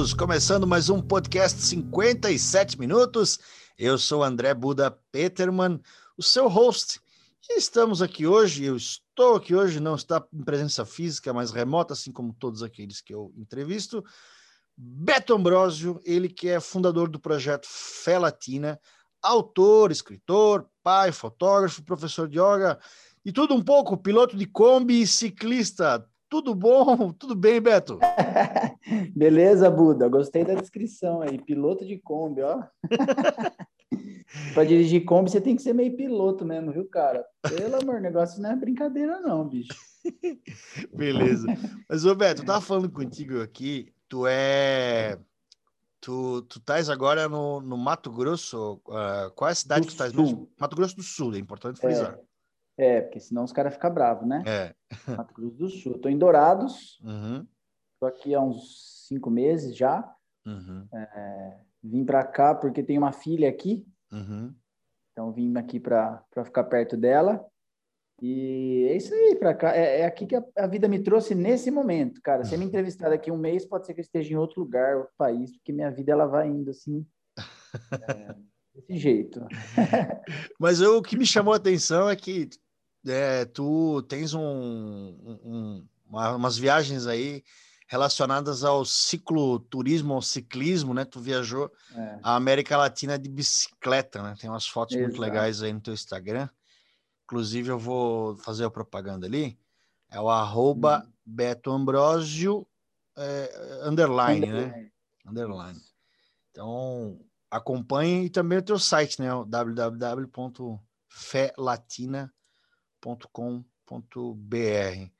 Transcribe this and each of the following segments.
Começando mais um podcast 57 minutos. Eu sou André Buda Peterman, o seu host. E estamos aqui hoje, eu estou aqui hoje, não está em presença física, mas remota, assim como todos aqueles que eu entrevisto. Beto Ambrosio, ele que é fundador do projeto Fé Latina, autor, escritor, pai, fotógrafo, professor de yoga e tudo um pouco, piloto de Kombi e ciclista. Tudo bom? Tudo bem, Beto? Beleza, Buda. Gostei da descrição aí. Piloto de Kombi, ó. Para dirigir Kombi, você tem que ser meio piloto mesmo, viu, cara? Pelo amor, negócio não é brincadeira, não, bicho. Beleza. Mas, ô Beto, eu tava falando contigo aqui, tu é. Tu, tu estás agora no, no Mato Grosso. Uh, qual é a cidade Do que tu estás? Mato Grosso do Sul, é importante frisar. É, porque senão os caras ficam bravos, né? É. Mato Grosso do Sul. Tô em Dourados, Uhum, tô aqui há uns cinco meses já. uhum, Vim para cá porque tem uma filha aqui, uhum. então vim aqui para ficar perto dela. E é isso aí, para cá. É, é aqui que a, a vida me trouxe nesse momento, cara. Se me entrevistar daqui um mês, pode ser que eu esteja em outro lugar, outro país, porque minha vida ela vai indo assim, é, desse jeito. Mas eu- o que me chamou a atenção é que é, tu tens um, um- uma- umas viagens aí relacionadas ao cicloturismo, ao ciclismo, né? Tu viajou É. a América Latina de bicicleta, né? Tem umas fotos muito Exato. legais aí no teu Instagram. Inclusive, eu vou fazer a propaganda ali. É o arroba Hum. Beto Ambrosio é, underline, né? Underline. Então, acompanhe e também o teu site, né? o www.felatina.com.br.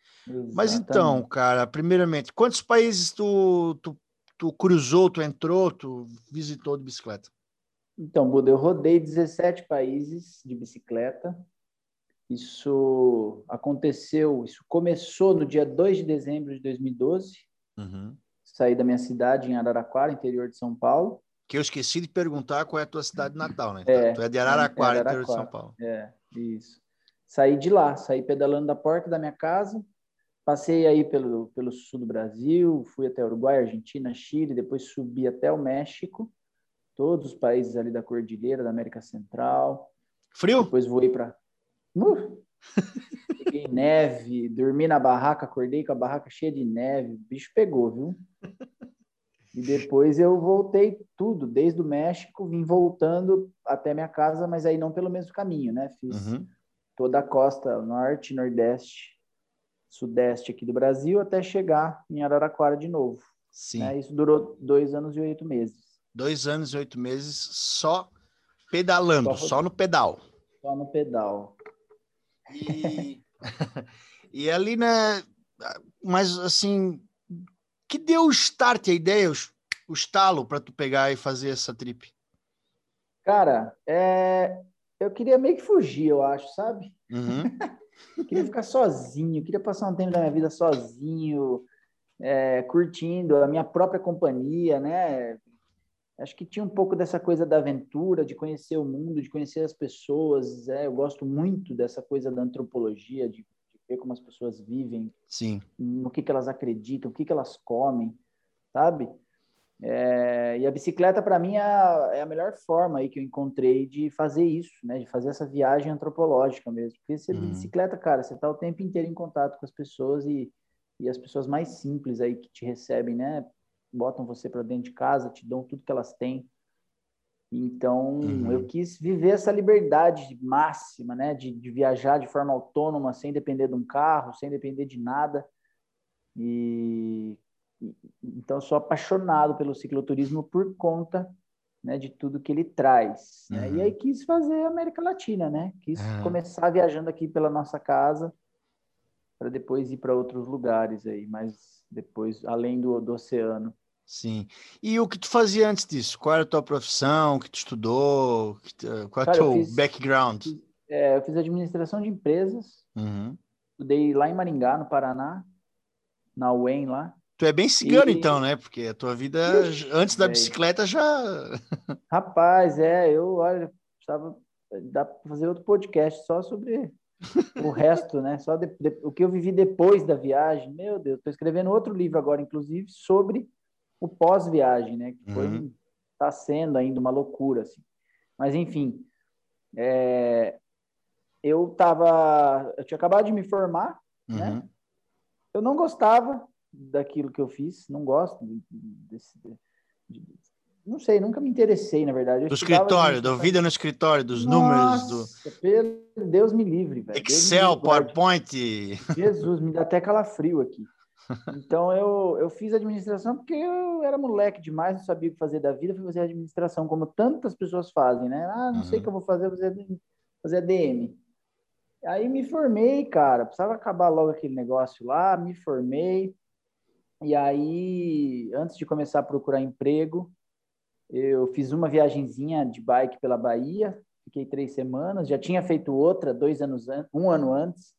Mas então, cara, primeiramente, quantos países tu, tu, tu cruzou, tu entrou, tu visitou de bicicleta? Então, Buda, eu rodei 17 países de bicicleta. Isso aconteceu, isso começou no dia 2 de dezembro de 2012. Uhum. Saí da minha cidade em Araraquara, interior de São Paulo. Que eu esqueci de perguntar qual é a tua cidade natal, né? É, tu é de Araraquara, é interior de São Araraquara. Paulo. É, isso. Saí de lá, saí pedalando da porta da minha casa, passei aí pelo, pelo sul do Brasil, fui até Uruguai, Argentina, Chile, depois subi até o México, todos os países ali da Cordilheira, da América Central. Frio? Depois voei para. Uh! Peguei neve, dormi na barraca, acordei com a barraca cheia de neve, o bicho pegou, viu? E depois eu voltei tudo, desde o México, vim voltando até minha casa, mas aí não pelo mesmo caminho, né? Fiz Uhum. Toda a costa norte, nordeste, sudeste aqui do Brasil, até chegar em Araraquara de novo. Sim. né? Isso durou dois anos e oito meses, Dois anos e oito meses só pedalando, Só só no pedal. só no pedal. E, e ali, né? Mas assim, que deu o start, a ideia, o, estalo para tu pegar e fazer essa trip? Cara, é, eu queria meio que fugir, eu acho, sabe? Uhum. Eu queria ficar sozinho, queria passar um tempo da minha vida sozinho, é, curtindo a minha própria companhia, né? Acho que tinha um pouco dessa coisa da aventura, de conhecer o mundo, de conhecer as pessoas. É, eu gosto muito dessa coisa da antropologia, de, de ver como as pessoas vivem, Sim. no que, que elas acreditam, o que, que elas comem, sabe? É, e a bicicleta, para mim, é a, é a melhor forma aí que eu encontrei de fazer isso, né? De fazer essa viagem antropológica mesmo. Porque você de Uhum. bicicleta, cara, você tá o tempo inteiro em contato com as pessoas e, e as pessoas mais simples aí que te recebem, né? Botam você para dentro de casa, te dão tudo que elas têm. Então, Uhum. eu quis viver essa liberdade máxima, né? De, de viajar de forma autônoma, sem depender de um carro, sem depender de nada. E- então eu sou apaixonado pelo cicloturismo por conta né, de tudo que ele traz. né? Uhum. E aí quis fazer América Latina, né? Quis Ah. começar viajando aqui pela nossa casa para depois ir para outros lugares aí, mas depois além do, do oceano. Sim. E o que tu fazia antes disso? Qual era a tua profissão? O que tu estudou? Qual é o teu fiz, background? É, eu fiz administração de empresas. Uhum. Estudei lá em Maringá, no Paraná, na UEM lá. Tu é bem cigano, e... então, né? Porque a tua vida antes da bicicleta já. Rapaz, é, eu olha, precisava dá para fazer outro podcast só sobre o resto, né? Só de, de, o que eu vivi depois da viagem. Meu Deus, estou escrevendo outro livro agora, inclusive, sobre o pós-viagem, né? Que foi uhum. tá sendo ainda uma loucura, assim. Mas enfim, é, eu tava, eu tinha acabado de me formar, né? uhum. né? Eu não gostava daquilo que eu fiz, não gosto desse, de, não sei, nunca me interessei, na verdade. Eu do escritório, da vida no escritório, dos Nossa, números. Do... Pelo Deus me livre, velho. Excel, me PowerPoint. Jesus, me dá até calafrio aqui. Então eu, eu fiz administração porque eu era moleque demais, não sabia o que fazer da vida, fui fazer administração, como tantas pessoas fazem, né? Ah, não uhum. sei o que eu vou fazer, vou fazer, fazer ADM. Aí me formei, cara, precisava acabar logo aquele negócio lá, me formei. E aí, antes de começar a procurar emprego, eu fiz uma viagenzinha de bike pela Bahia, fiquei três semanas. Já tinha feito outra dois anos um ano antes,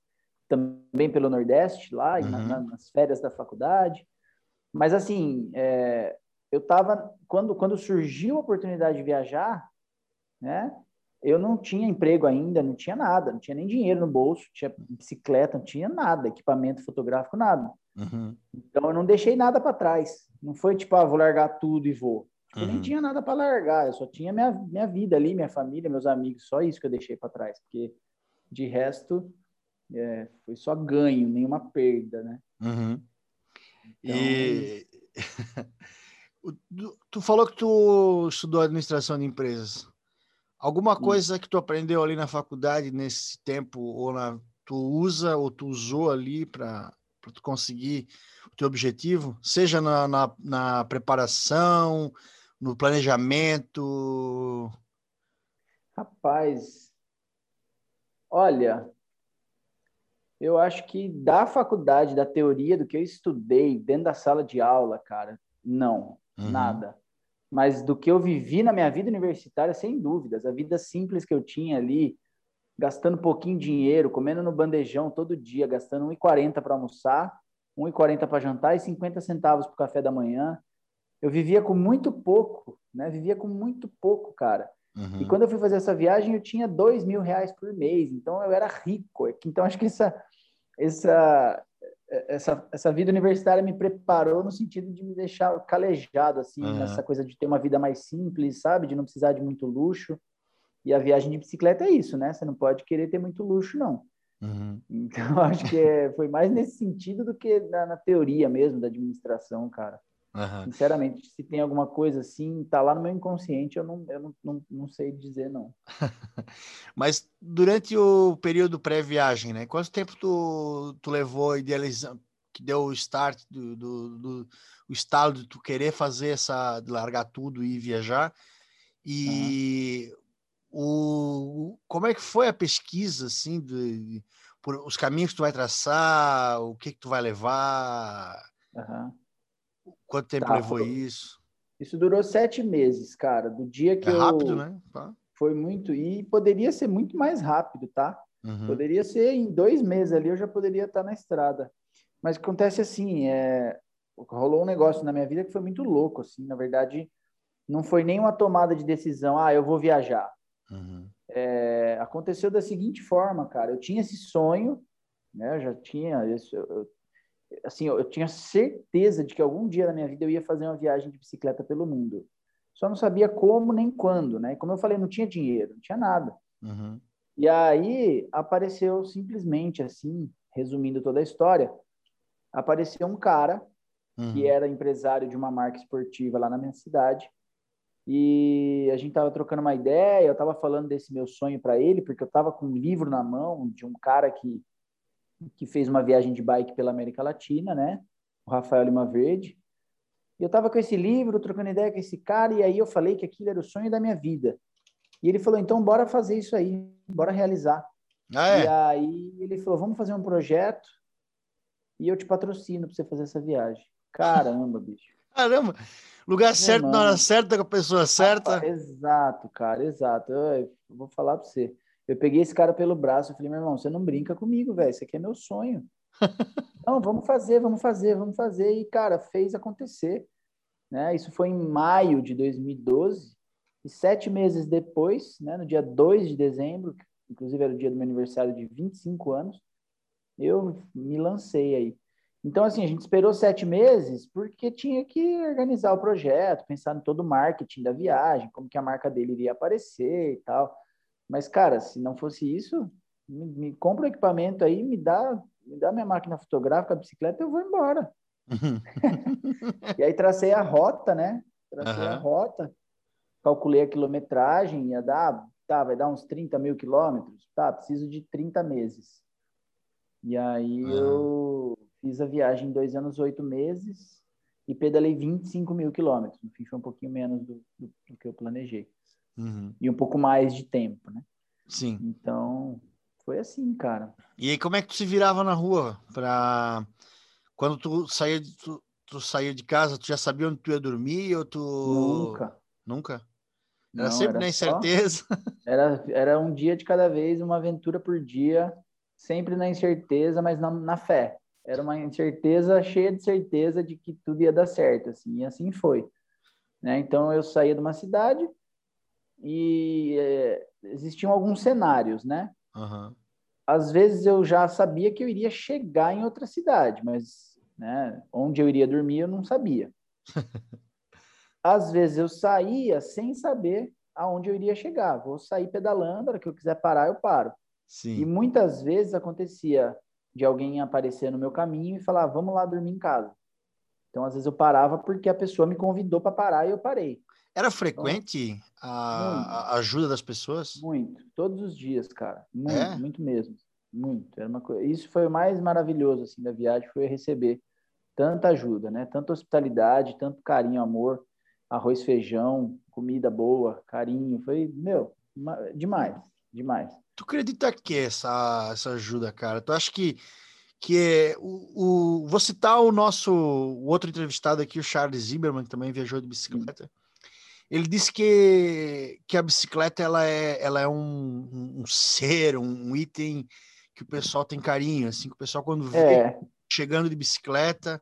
também pelo Nordeste, lá uhum. na, nas férias da faculdade. Mas assim, é, eu estava quando quando surgiu a oportunidade de viajar, né? Eu não tinha emprego ainda, não tinha nada, não tinha nem dinheiro no bolso, tinha bicicleta, não tinha nada, equipamento fotográfico, nada. Uhum. Então eu não deixei nada para trás. Não foi tipo, ah, vou largar tudo e vou. Eu nem uhum. tinha nada para largar, eu só tinha minha, minha vida ali, minha família, meus amigos, só isso que eu deixei para trás, porque de resto é, foi só ganho, nenhuma perda, né? Uhum. Então... E tu falou que tu estudou administração de empresas. Alguma coisa que tu aprendeu ali na faculdade nesse tempo, ou na, tu usa ou tu usou ali para tu conseguir o teu objetivo, seja na, na, na preparação, no planejamento? Rapaz, olha, eu acho que da faculdade, da teoria, do que eu estudei dentro da sala de aula, cara, não, uhum. nada. Mas do que eu vivi na minha vida universitária, sem dúvidas, a vida simples que eu tinha ali, gastando pouquinho dinheiro, comendo no bandejão todo dia, gastando 1,40 para almoçar, 1,40 para jantar e 50 centavos para o café da manhã, eu vivia com muito pouco, né? Vivia com muito pouco, cara. Uhum. E quando eu fui fazer essa viagem, eu tinha dois mil reais por mês, então eu era rico. Então acho que essa, essa, essa, essa vida universitária me preparou no sentido de me deixar calejado, assim, uhum. nessa coisa de ter uma vida mais simples, sabe? De não precisar de muito luxo. E a viagem de bicicleta é isso, né? Você não pode querer ter muito luxo, não. Uhum. Então, acho que é, foi mais nesse sentido do que na, na teoria mesmo da administração, cara. Uhum. Sinceramente, se tem alguma coisa assim, tá lá no meu inconsciente, eu não, eu não, não, não sei dizer não. Mas durante o período pré-viagem, né? Quanto tempo tu, tu levou idealizando, que deu o start do, do, do, o estalo de tu querer fazer essa, de largar tudo e viajar? E uhum. O, como é que foi a pesquisa, assim, de, por, os caminhos que tu vai traçar, o que que tu vai levar? Uhum. Quanto tempo tá, levou isso? Isso durou sete meses, cara. Do dia que é eu... rápido, né? Tá. Foi muito. E poderia ser muito mais rápido, tá? Uhum. Poderia ser em dois meses ali, eu já poderia estar na estrada. Mas acontece assim, é... rolou um negócio na minha vida que foi muito louco, assim. Na verdade, não foi nenhuma tomada de decisão, ah, eu vou viajar. Uhum. É... Aconteceu da seguinte forma, cara. Eu tinha esse sonho, né? Eu já tinha... Eu, assim, eu, tinha certeza de que algum dia na minha vida eu ia fazer uma viagem de bicicleta pelo mundo. Só não sabia como nem quando, né? Como eu falei, não tinha dinheiro, não tinha nada. Uhum. E aí apareceu simplesmente assim, resumindo toda a história, apareceu um cara uhum. que era empresário de uma marca esportiva lá na minha cidade. E a gente tava trocando uma ideia, eu tava falando desse meu sonho para ele, porque eu tava com um livro na mão de um cara que que fez uma viagem de bike pela América Latina, né? O Rafael Lima Verde. E eu estava com esse livro, trocando ideia com esse cara, e aí eu falei que aquilo era o sonho da minha vida. E ele falou: então, bora fazer isso aí, bora realizar. Ah, é? E aí ele falou: vamos fazer um projeto e eu te patrocino para você fazer essa viagem. Caramba, bicho. Caramba! Lugar certo, na hora certa, com a pessoa certa. Ah, exato, cara, exato. Eu, eu vou falar para você. Eu peguei esse cara pelo braço e falei, meu irmão, você não brinca comigo, velho. Isso aqui é meu sonho. não, vamos fazer, vamos fazer, vamos fazer. E, cara, fez acontecer. Né? Isso foi em maio de 2012. E sete meses depois, né, no dia 2 de dezembro, inclusive era o dia do meu aniversário de 25 anos, eu me lancei aí. Então, assim, a gente esperou sete meses porque tinha que organizar o projeto, pensar em todo o marketing da viagem, como que a marca dele iria aparecer e tal. Mas, cara, se não fosse isso, me, me compra o equipamento aí, me dá, me dá minha máquina fotográfica, a bicicleta, eu vou embora. e aí tracei a rota, né? Tracei uhum. a rota, calculei a quilometragem, ia dar, tá, vai dar uns 30 mil quilômetros. Tá, preciso de 30 meses. E aí uhum. eu Fiz a viagem em dois anos, oito meses e pedalei 25 mil quilômetros. No fim, foi um pouquinho menos do, do, do que eu planejei. Uhum. E um pouco mais de tempo, né? Sim. Então, foi assim, cara. E aí, como é que tu se virava na rua? Pra... Quando tu saía, de, tu, tu saía de casa, tu já sabia onde tu ia dormir ou tu... Nunca. Nunca? Era Não, sempre era na incerteza? Só... Era, era um dia de cada vez, uma aventura por dia, sempre na incerteza, mas na, na fé era uma incerteza cheia de certeza de que tudo ia dar certo, assim, e assim foi. Né? Então eu saía de uma cidade e é, existiam alguns cenários, né? Uhum. Às vezes eu já sabia que eu iria chegar em outra cidade, mas né, onde eu iria dormir eu não sabia. Às vezes eu saía sem saber aonde eu iria chegar. Vou sair pedalando, a hora que eu quiser parar, eu paro. Sim. E muitas vezes acontecia de alguém aparecer no meu caminho e falar, vamos lá dormir em casa. Então, às vezes eu parava porque a pessoa me convidou para parar e eu parei. Era frequente então, a, a, ajuda das pessoas? Muito, todos os dias, cara. Muito, é? muito mesmo. Muito. Era uma coisa... Isso foi o mais maravilhoso assim da viagem, foi receber tanta ajuda, né? Tanta hospitalidade, tanto carinho, amor, arroz, feijão, comida boa, carinho. Foi, meu, demais, demais. Tu acredita que essa, essa ajuda, cara? Tu acha que, que é o, o. Vou citar o nosso o outro entrevistado aqui, o Charles Zimmerman, que também viajou de bicicleta. Ele disse que, que a bicicleta ela é, ela é um, um ser, um, item que o pessoal tem carinho, assim, que o pessoal quando vê é. chegando de bicicleta,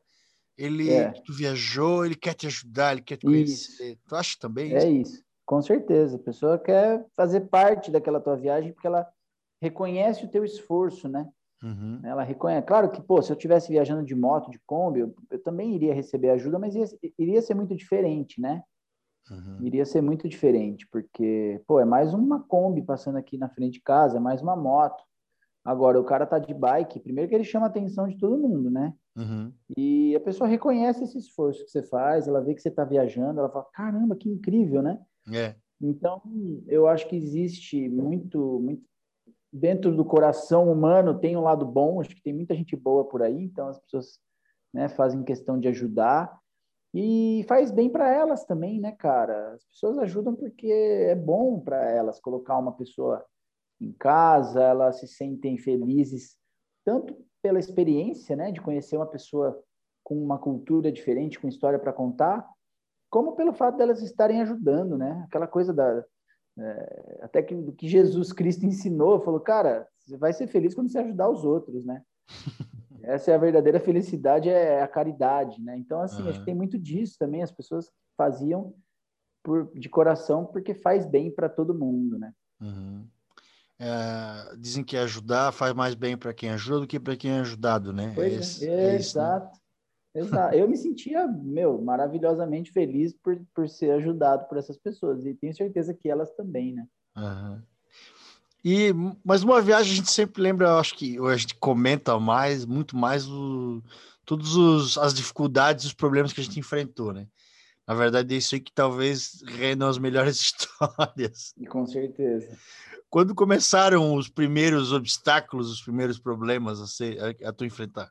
ele é. tu viajou, ele quer te ajudar, ele quer te conhecer. Isso. Tu acha também? É isso. Com certeza, a pessoa quer fazer parte daquela tua viagem porque ela reconhece o teu esforço, né? Uhum. Ela reconhece. Claro que, pô, se eu estivesse viajando de moto, de Kombi, eu, eu, também iria receber ajuda, mas ia, iria ser muito diferente, né? Uhum. Iria ser muito diferente, porque, pô, é mais uma Kombi passando aqui na frente de casa, é mais uma moto. Agora, o cara tá de bike, primeiro que ele chama a atenção de todo mundo, né? Uhum. E a pessoa reconhece esse esforço que você faz, ela vê que você tá viajando, ela fala, caramba, que incrível, né? É. Então, eu acho que existe muito, muito dentro do coração humano tem um lado bom, acho que tem muita gente boa por aí, então as pessoas né, fazem questão de ajudar e faz bem para elas também, né, cara? As pessoas ajudam porque é bom para elas colocar uma pessoa em casa, elas se sentem felizes tanto pela experiência, né, de conhecer uma pessoa com uma cultura diferente, com história para contar, como pelo fato delas estarem ajudando, né? Aquela coisa da é, até que que Jesus Cristo ensinou, falou, cara, você vai ser feliz quando você ajudar os outros, né? Essa é a verdadeira felicidade, é a caridade, né? Então, assim, uhum. acho que tem muito disso também. As pessoas faziam por, de coração porque faz bem para todo mundo, né? Uhum. É, dizem que ajudar faz mais bem para quem ajuda do que para quem é ajudado, né? Pois é, esse, é, é exato. Né? Exato. Eu me sentia, meu, maravilhosamente feliz por, por ser ajudado por essas pessoas. E tenho certeza que elas também, né? Uhum. E, mas uma viagem a gente sempre lembra, eu acho que a gente comenta mais, muito mais o, todas as dificuldades, os problemas que a gente enfrentou, né? Na verdade, é isso aí que talvez rendam as melhores histórias. E com certeza. Quando começaram os primeiros obstáculos, os primeiros problemas a, ser, a, a tu enfrentar?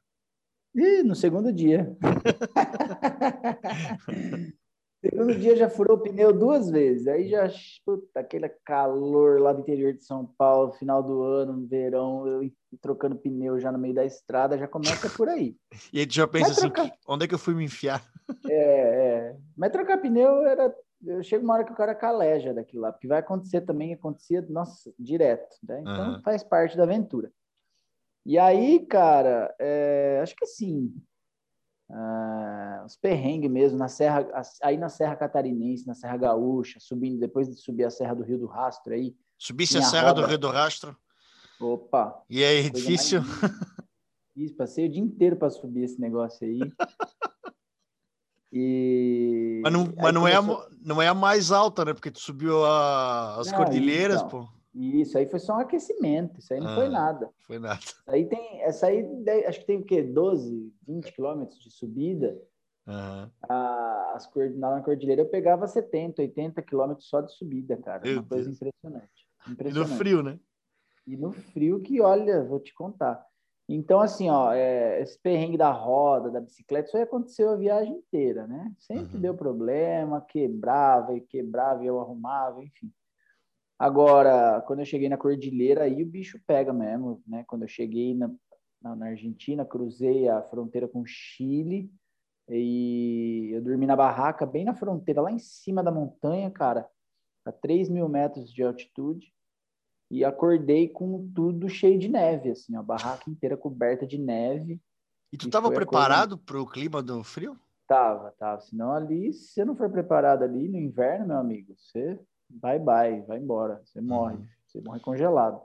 Ih, no segundo dia. segundo dia já furou o pneu duas vezes. Aí já, puta, aquele calor lá do interior de São Paulo, final do ano, no verão, eu trocando pneu já no meio da estrada, já começa por aí. E aí tu já pensa assim, onde é que eu fui me enfiar? É, É, mas trocar pneu era. Eu chego uma hora que o cara caleja daquilo lá, porque vai acontecer também, acontecia, nossa, direto, né? Então uhum. faz parte da aventura. E aí, cara, é, acho que assim, uh, os perrengues mesmo, na Serra, aí na Serra Catarinense, na Serra Gaúcha, subindo, depois de subir a Serra do Rio do Rastro aí. Subisse a Serra roda, do Rio do Rastro? Opa! E aí, difícil? Isso, passei o dia inteiro para subir esse negócio aí. E... Mas, não, mas não, começou... é a, não é a mais alta, né? Porque tu subiu a, as não, cordilheiras, então, pô. Isso aí foi só um aquecimento, isso aí não ah, foi nada. Foi nada. Aí tem, essa aí acho que tem o quê? 12, 20 quilômetros de subida. Uhum. A, as, na cordilheira eu pegava 70, 80 quilômetros só de subida, cara. Meu uma coisa Deus. impressionante. impressionante. E no frio, né? E no frio que, olha, vou te contar. Então, assim, ó, é, esse perrengue da roda, da bicicleta, isso aí aconteceu a viagem inteira, né? Sempre uhum. deu problema, quebrava e quebrava e eu arrumava, enfim. Agora, quando eu cheguei na cordilheira, aí o bicho pega mesmo, né? Quando eu cheguei na, na, na Argentina, cruzei a fronteira com o Chile e eu dormi na barraca bem na fronteira, lá em cima da montanha, cara, a 3 mil metros de altitude e acordei com tudo cheio de neve, assim, a barraca inteira coberta de neve. E tu estava preparado para o clima do frio? Tava, tava. Senão ali, se você não for preparado ali no inverno, meu amigo, você bye bye, vai embora, você morre, uhum. você morre congelado.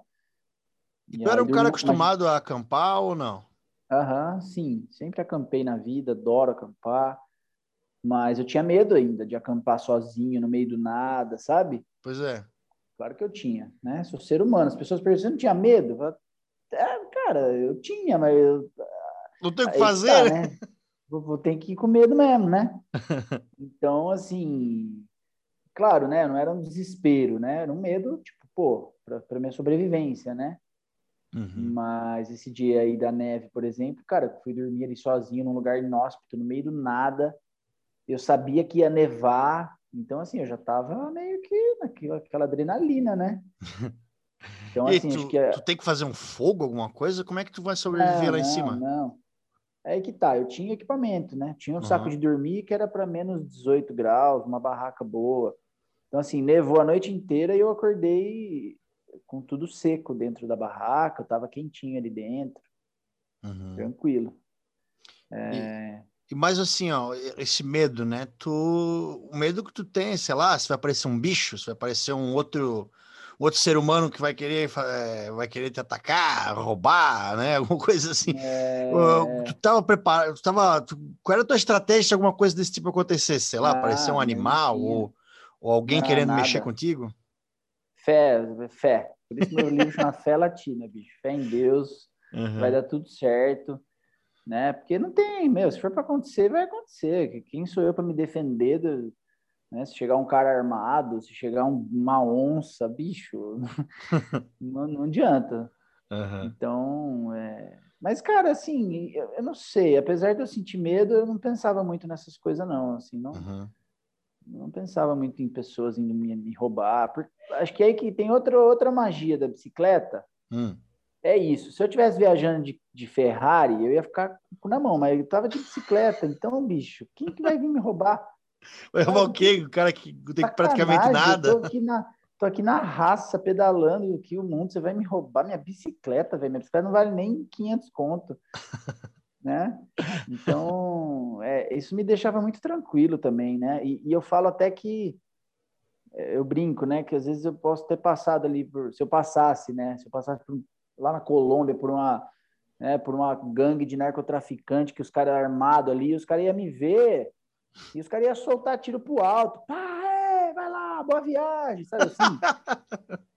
E, tu era um cara acostumado a acampar ou não? Aham, uhum, sim, sempre acampei na vida, adoro acampar, mas eu tinha medo ainda de acampar sozinho no meio do nada, sabe? Pois é. Claro que eu tinha, né? Sou ser humano. As pessoas perguntam, você não tinha medo? é, cara, eu tinha, mas... Eu, não tem o que fazer, tá, né? Vou, vou ter que ir com medo mesmo, né? então, assim... Claro, né? Não era um desespero, né? Era um medo, tipo, pô, para minha sobrevivência, né? Uhum. Mas esse dia aí da neve, por exemplo, cara, fui dormir ali sozinho num lugar inóspito, no meio do nada. Eu sabia que ia nevar, então, assim, eu já tava meio que naquela aquela adrenalina, né? Então, assim, tu, acho que é... tu tem que fazer um fogo, alguma coisa? Como é que tu vai sobreviver não, lá em não, cima? Não, é aí que tá, eu tinha equipamento, né? Tinha um uhum. saco de dormir que era para menos 18 graus, uma barraca boa. Então, assim, nevou a noite inteira e eu acordei com tudo seco dentro da barraca, eu tava quentinho ali dentro, uhum. tranquilo. É... E mas assim, ó, esse medo, né? Tu, o medo que tu tem, sei lá, se vai aparecer um bicho, se vai aparecer um outro, outro ser humano que vai querer, é, vai querer te atacar, roubar, né? Alguma coisa assim. É... Tu tava preparado, tu tava, tu, qual era a tua estratégia se alguma coisa desse tipo acontecesse? Sei lá, ah, aparecer um animal ou, ou alguém não, querendo nada. mexer contigo? Fé, fé. Por isso meu livro chama Fé Latina, bicho. Fé em Deus, uhum. vai dar tudo certo né? Porque não tem, meu, se for para acontecer, vai acontecer. Quem sou eu para me defender do, né? Se chegar um cara armado, se chegar um, uma onça, bicho, não, não adianta. Uhum. Então, é... mas cara, assim, eu, eu, não sei. Apesar de eu sentir medo, eu não pensava muito nessas coisas, não. Assim, não. Uhum. Não pensava muito em pessoas indo me, me roubar. Porque, acho que aí que tem outra, outra magia da bicicleta. Hum é isso. Se eu tivesse viajando de, de Ferrari, eu ia ficar com na mão, mas eu tava de bicicleta. Então, bicho, quem que vai vir me roubar? Vai roubar o quê? O cara que tem praticamente nada. Eu tô aqui na, tô aqui na raça, pedalando aqui o mundo. Você vai me roubar minha bicicleta, velho. Minha bicicleta não vale nem 500 conto. né? Então, é, isso me deixava muito tranquilo também, né? E, e, eu falo até que é, eu brinco, né? Que às vezes eu posso ter passado ali por, se eu passasse, né? Se eu passasse por, lá na Colômbia por uma, né, por uma gangue de narcotraficante que os caras armados ali, os caras iam me ver e os caras iam soltar tiro pro alto. Pá, é, vai lá, boa viagem, sabe assim?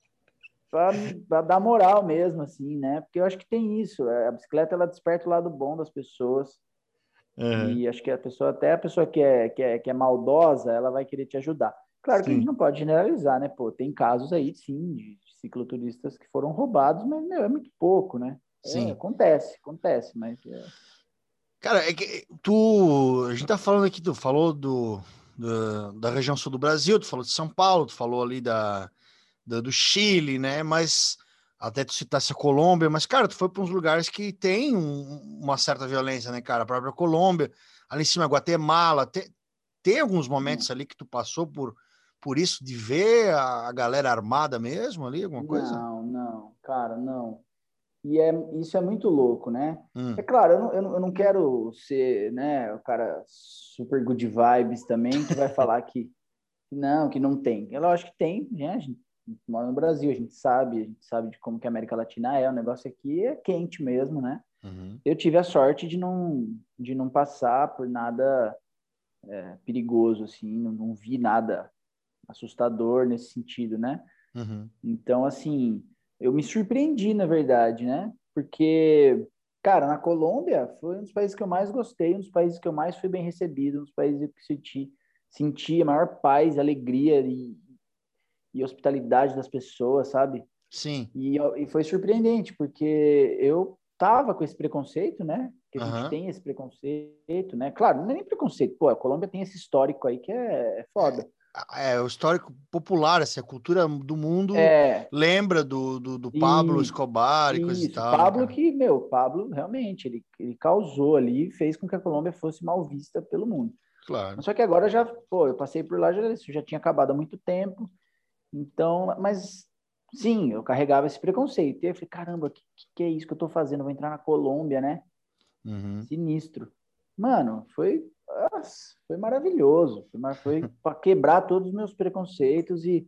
para dar moral mesmo, assim, né? Porque eu acho que tem isso. É, a bicicleta ela desperta o lado bom das pessoas. Uhum. E acho que a pessoa, até a pessoa que é, que, é, que é maldosa, ela vai querer te ajudar. Claro sim. que a gente não pode generalizar, né? Pô, tem casos aí, sim, de cicloturistas que foram roubados, mas meu, é muito pouco, né? É, Sim. É, acontece, acontece, mas. É... Cara, é que tu. A gente tá falando aqui, tu falou do, do, da região sul do Brasil, tu falou de São Paulo, tu falou ali da, do Chile, né? Mas até tu citasse a Colômbia, mas, cara, tu foi para uns lugares que tem um, uma certa violência, né, cara? A própria Colômbia, ali em cima, Guatemala, tem, tem alguns momentos ali que tu passou por, por isso, de ver a, a galera armada mesmo ali, alguma coisa? Não, não, cara, não. E é, isso é muito louco, né? Hum. É claro, eu não, eu, não, eu não quero ser né, o cara super good vibes também, que vai falar que não, que não tem. É lógico que tem, né? A gente mora no Brasil, a gente sabe, a gente sabe de como que a América Latina é, o negócio aqui é quente mesmo, né? Uhum. Eu tive a sorte de não, de não passar por nada é, perigoso, assim, não, não vi nada assustador nesse sentido, né? Uhum. Então, assim, eu me surpreendi, na verdade, né? Porque, cara, na Colômbia foi um dos países que eu mais gostei, um dos países que eu mais fui bem recebido, um dos países que senti, senti a maior paz, alegria e, e hospitalidade das pessoas, sabe? Sim. E, e foi surpreendente, porque eu tava com esse preconceito, né? Que a Aham. gente tem esse preconceito, né? Claro, não é nem preconceito. Pô, a Colômbia tem esse histórico aí que é, é foda. É, o histórico popular, assim, a cultura do mundo É, lembra do, do, do Pablo Isso, Escobar e coisa e isso. tal. né, Pablo cara? que, meu, Pablo realmente, ele, ele causou ali, fez com que a Colômbia fosse mal vista pelo mundo. Claro. Só que agora já, pô, eu passei por lá, já, isso já tinha acabado há muito tempo. Então, mas sim, eu carregava esse preconceito. E eu falei, caramba, o que, que é isso que eu tô fazendo? Eu vou entrar na Colômbia, né? Uhum. Sinistro. Mano, foi, nossa, foi maravilhoso. Foi, foi para quebrar todos os meus preconceitos e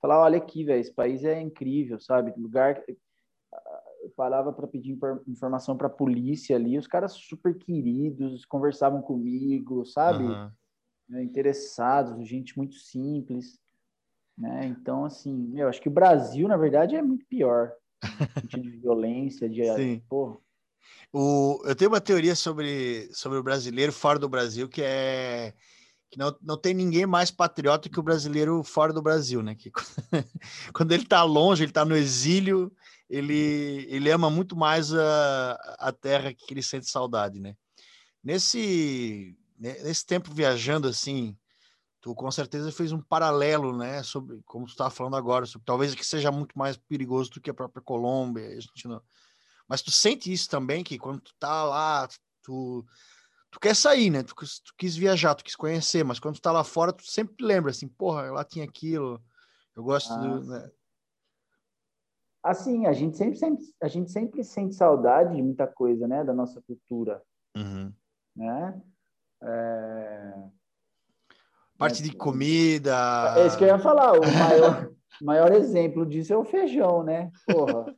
falar, olha aqui, velho, esse país é incrível, sabe? Lugar eu parava para pedir infor- informação para a polícia ali, os caras super queridos, conversavam comigo, sabe? Né, interessados, gente muito simples, né? Então, assim, eu acho que o Brasil, na verdade, é muito pior. No sentido de violência, de... Sim. Pô, O, eu tenho uma teoria sobre, sobre o brasileiro fora do Brasil que é que não, não tem ninguém mais patriota que o brasileiro fora do Brasil, né? Que quando ele está longe, ele está no exílio, ele, ele ama muito mais a, a terra que ele sente saudade, né? Nesse, ne- nesse tempo viajando assim, tu com certeza fez um paralelo, né? Sobre como tu estava falando agora, sobre, talvez que seja muito mais perigoso do que a própria Colômbia, a Argentina. Mas tu sente isso também, que quando tu tá lá, tu, tu quer sair, né? Tu, quis- tu quis viajar, tu quis conhecer, mas quando tu tá lá fora, tu sempre lembra assim, porra, lá tinha aquilo. Eu gosto Ah, do. né? assim, a gente sempre, sempre, a gente sempre sente saudade de muita coisa, né? Da nossa cultura, Uhum. né? É... Parte É, de comida. É isso que eu ia falar. O maior, maior exemplo disso é o feijão, né? Porra,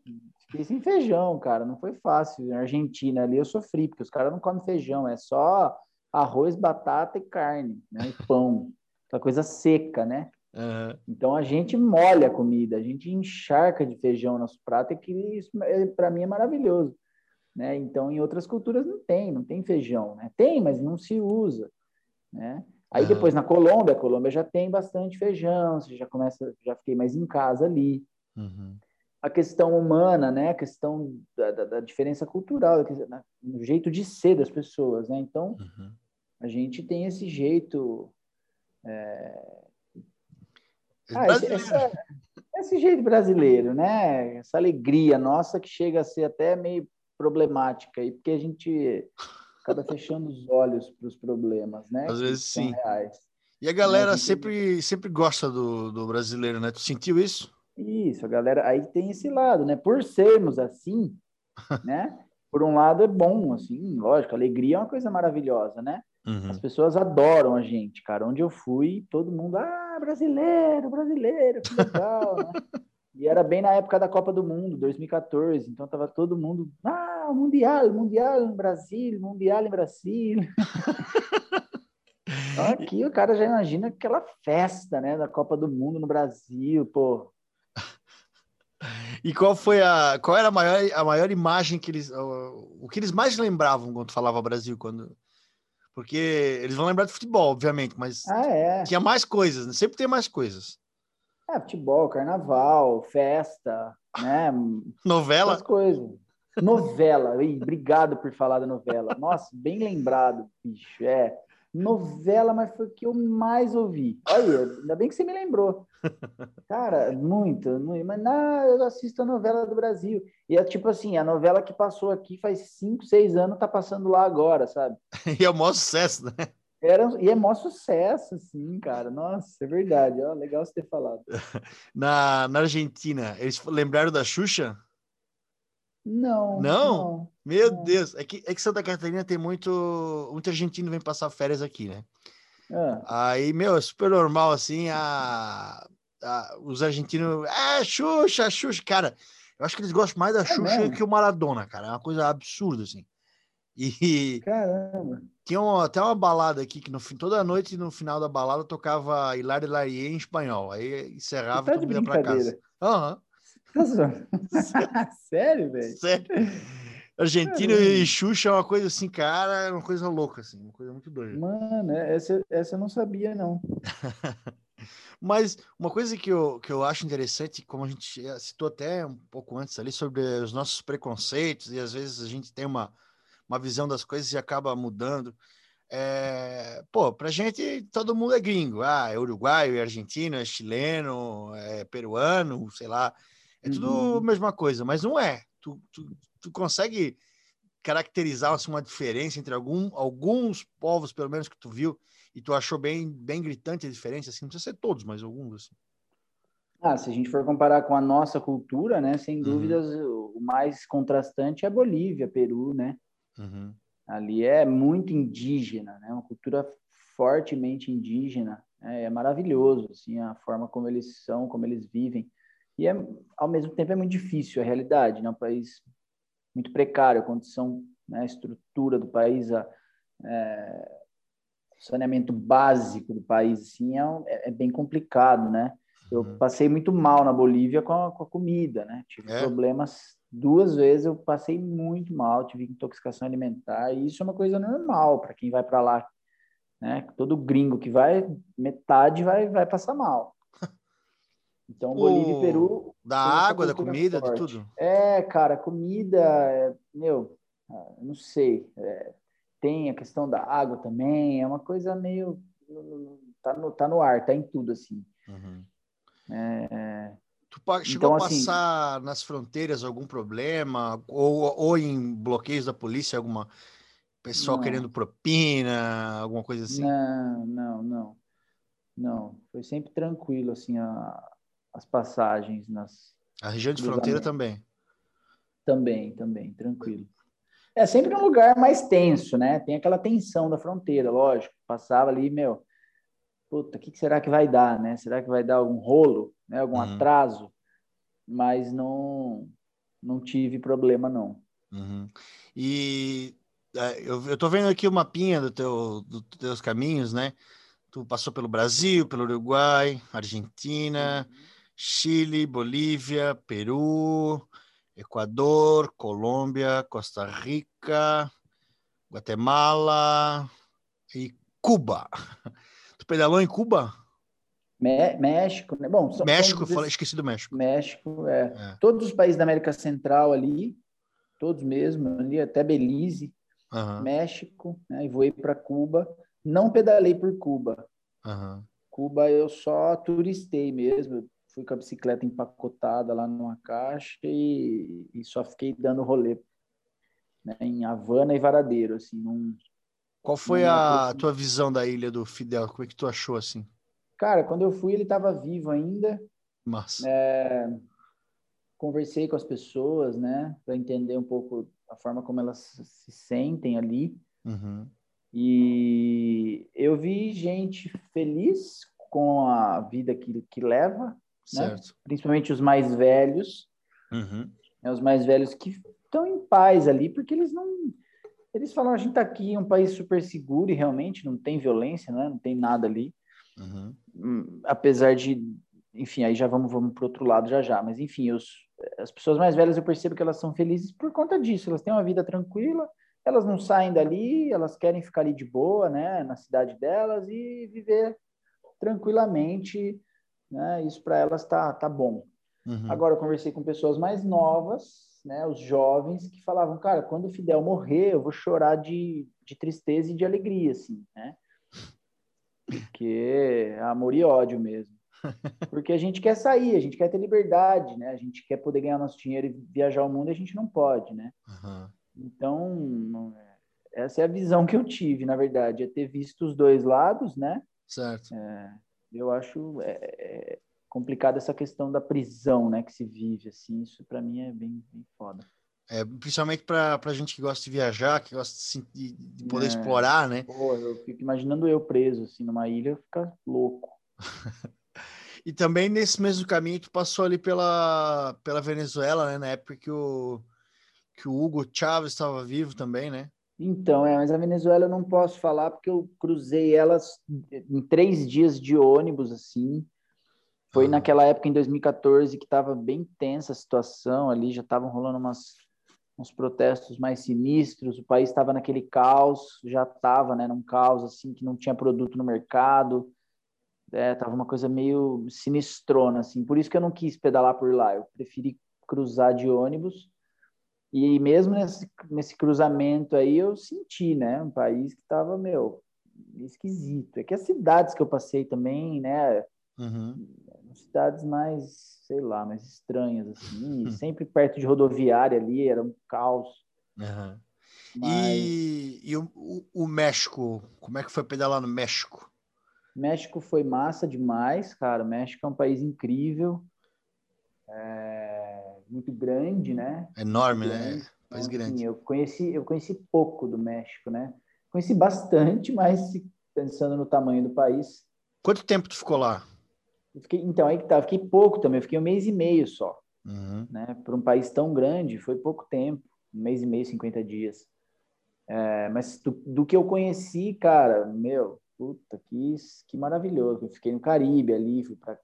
fiquei sem feijão, cara. Não foi fácil. Na Argentina ali eu sofri, porque os caras não comem feijão, é só arroz, batata e carne, né? E pão. Aquela coisa seca, né? Aham. Então a gente molha a comida, a gente encharca de feijão no nosso prato, e que isso para mim é maravilhoso. Né? Então em outras culturas não tem, não tem feijão, né? Tem, mas não se usa, né? Aí depois na Colômbia, a Colômbia já tem bastante feijão, você já começa, já fiquei mais em casa ali. Uhum. A questão humana, né? A questão da, da- da diferença cultural, na- no jeito de ser das pessoas, né? Então Uhum. a gente tem esse jeito Os Ah, esse, essa- esse jeito brasileiro, né? Essa alegria nossa que chega a ser até meio problemática aí, porque a gente acaba fechando os olhos para os problemas, né? Às que vezes, sim. reais. E a galera a gente- sempre, sempre gosta do, do brasileiro, né? Tu sentiu isso? Isso, a galera aí tem esse lado, né? Por sermos assim, né? Por um lado é bom, assim, lógico, alegria é uma coisa maravilhosa, né? Uhum. As pessoas adoram a gente, cara. Onde eu fui, todo mundo, ah, brasileiro, brasileiro, que legal, né? E era bem na época da Copa do Mundo, 2014, então tava todo mundo, ah, Mundial, Mundial em Brasil, Mundial em Brasil. Então aqui o cara já imagina aquela festa, né, da Copa do Mundo no Brasil, pô. E qual foi a qual era a maior, a maior imagem que eles o, o que eles mais lembravam quando falava Brasil quando porque eles vão lembrar de futebol, obviamente, mas Ah, é. tinha mais coisas, né? Sempre tem mais coisas. É, futebol, carnaval, festa, né? Novela, Essas coisas. Novela, Ih, obrigado por falar da novela. Nossa, bem lembrado, bicho. É, novela, mas foi o que eu mais ouvi. Olha, ainda bem que você me lembrou. Cara, muito, muito. Mas não, eu assisto a novela do Brasil. E é tipo assim, a novela que passou aqui faz cinco, seis anos, tá passando lá agora, sabe? e é o maior sucesso, né? Era, e é maior sucesso, assim, cara. Nossa, é verdade. Ó, legal você ter falado. Na, na Argentina, eles lembraram da Xuxa? Não. Não? não Meu não. Deus. É que, é que Santa Catarina tem muito. Muito argentino vem passar férias aqui, né? Ah, Aí, meu, é super normal, assim, a, a- os argentinos. É, Xuxa, Xuxa. Cara, eu acho que eles gostam mais da Xuxa mesmo? que o Maradona, cara. É uma coisa absurda, assim. E caramba. tinha uma- até uma balada aqui que no, fim- toda noite, no final da balada, tocava Hilar Hilarie em espanhol. Aí encerrava tá e todo mundo ia pra casa. Aham, zoando? Sério, velho? sério. Argentino e Xuxa é uma coisa assim, cara, é uma coisa louca, assim, uma coisa muito doida. Mano, essa, essa eu não sabia, não. Mas uma coisa que eu, que eu acho interessante, como a gente citou até um pouco antes ali, sobre os nossos preconceitos, e às vezes a gente tem uma, uma visão das coisas e acaba mudando. É, pô, pra gente todo mundo é gringo. Ah, é uruguaio, é argentino, é chileno, é peruano, sei lá. É tudo Uhum. a mesma coisa, mas não é. Tu, tu, tu consegue caracterizar assim, uma diferença entre algum, alguns povos, pelo menos, que tu viu, e tu achou bem, bem gritante a diferença, assim, não precisa ser todos, mas alguns, assim. Ah, se a gente for comparar com a nossa cultura, né, sem Uhum. dúvidas, o mais contrastante é a Bolívia, Peru, né? Uhum. Ali é muito indígena, né? Uma cultura fortemente indígena. né? É maravilhoso, assim, a forma como eles são, como eles vivem. E é, ao mesmo tempo é muito difícil a realidade, né? Um país muito precário, a condição, né? a estrutura do país, a, é, saneamento básico do país, assim, é, um- é- é bem complicado, né? Eu Uhum. passei muito mal na Bolívia com a, com a comida, né? Tive É? problemas duas vezes, eu passei muito mal, tive intoxicação alimentar, e isso é uma coisa normal para quem vai para lá, né? Todo gringo que vai, metade vai, vai passar mal. Então, Bolívia e Peru. Da água, da comida, de forte. tudo. É, cara, comida, é, meu, ah, não sei. é, tem a questão da água também, é uma coisa meio. Tá no, tá no ar, tá em tudo, assim. Uhum. É, Tu chegou Então, a assim- passar nas fronteiras algum problema? Ou, ou em bloqueios da polícia, alguma pessoal Não. querendo propina, alguma coisa assim? Não, não, não. Não, foi sempre tranquilo, assim, a- as passagens nas... A região de fronteira também. Também, também, tranquilo. É sempre um lugar mais tenso, né? Tem aquela tensão da fronteira, lógico. Passava ali, meu, puta, o que será que vai dar, né? Será que vai dar algum rolo, né? Algum Uhum. atraso? Mas não, não tive problema, não. Uhum. E é, eu, eu tô vendo aqui o mapinha do teu, dos teus caminhos, né? Tu passou pelo Brasil, pelo Uruguai, Argentina, Chile, Bolívia, Peru, Equador, Colômbia, Costa Rica, Guatemala e Cuba. Pedalou em Cuba? Mé- México, né? Bom, são- México, falei, esqueci do México. México, é. É. Todos os países da América Central ali, todos mesmo, ali até Belize, Aham, México, né? E voei para Cuba. Não pedalei por Cuba. aham. Cuba eu só turistei mesmo. Fui com a bicicleta empacotada lá numa caixa e, e só fiquei dando rolê né? em Havana e Varadeiro, assim, num... Qual foi a tua visão da ilha do Fidel? Como é que tu achou assim? Cara, quando eu fui ele estava vivo ainda. Massa. É, conversei com as pessoas, né, para entender um pouco a forma como elas se sentem ali. Uhum. E eu vi gente feliz com a vida que, que leva, Certo. principalmente os mais velhos, Uhum. né, os mais velhos que estão em paz ali, porque eles não. Eles falam, a gente está aqui em um país super seguro e realmente não tem violência, né? não tem nada ali. Uhum. Hum, apesar de, enfim, aí já vamos, vamos para outro lado já já, mas enfim, as pessoas mais velhas eu percebo que elas são felizes por conta disso, elas têm uma vida tranquila, elas não saem dali, elas querem ficar ali de boa, né, na cidade delas e viver tranquilamente, né, isso para elas tá, tá bom. Uhum. Agora eu conversei com pessoas mais novas, né, os jovens que falavam, cara, quando o Fidel morrer, eu vou chorar de, de tristeza e de alegria, assim, né? Porque é amor e ódio mesmo. Porque a gente quer sair, a gente quer ter liberdade, né? A gente quer poder ganhar nosso dinheiro e viajar o mundo e a gente não pode, né? Uhum. Então, não- essa é a visão que eu tive, na verdade, é ter visto os dois lados, né? Certo. É, eu acho é, é complicada essa questão da prisão, né, que se vive, assim, isso para mim é bem, bem foda. É, principalmente para a gente que gosta de viajar, que gosta de, de poder é. explorar, né? Pô, eu fico imaginando eu preso, assim, numa ilha, ficar louco. e também nesse mesmo caminho tu passou ali pela, pela Venezuela, né, na época que o, que o Hugo Chávez estava vivo também, né? Então, é, mas a Venezuela eu não posso falar porque eu cruzei elas em três dias de ônibus, assim. Foi ah. naquela época, em 2014, que estava bem tensa a situação ali, já estavam rolando umas, uns protestos mais sinistros, o país estava naquele caos, já estava, né, num caos, assim, que não tinha produto no mercado, é, tava uma coisa meio sinistrona, assim. Por isso que eu não quis pedalar por lá, eu preferi cruzar de ônibus e mesmo nesse, nesse cruzamento aí, eu senti, né? Um país que estava, meu, esquisito. É que as cidades que eu passei também, né? Uhum. Cidades mais, sei lá, mais estranhas, assim. Uhum. Sempre perto de rodoviária ali, era um caos. Uhum. Mas... E, e o, o, o, México, como é que foi pedalar no México? México foi massa demais, cara. O México é um país incrível. É muito grande, né? Enorme, né? grande. né? País então, grande. Assim, eu conheci, eu conheci pouco do México, né? Conheci bastante, mas pensando no tamanho do país. Quanto tempo tu ficou lá? Fiquei, então, aí que tá, fiquei pouco também, fiquei um mês e meio só. Uhum. Né? Para um país tão grande, foi pouco tempo, um mês e meio, 50 dias. É, mas do, do, que eu conheci, cara, meu, puta, que, que maravilhoso. Eu fiquei no Caribe ali, fui para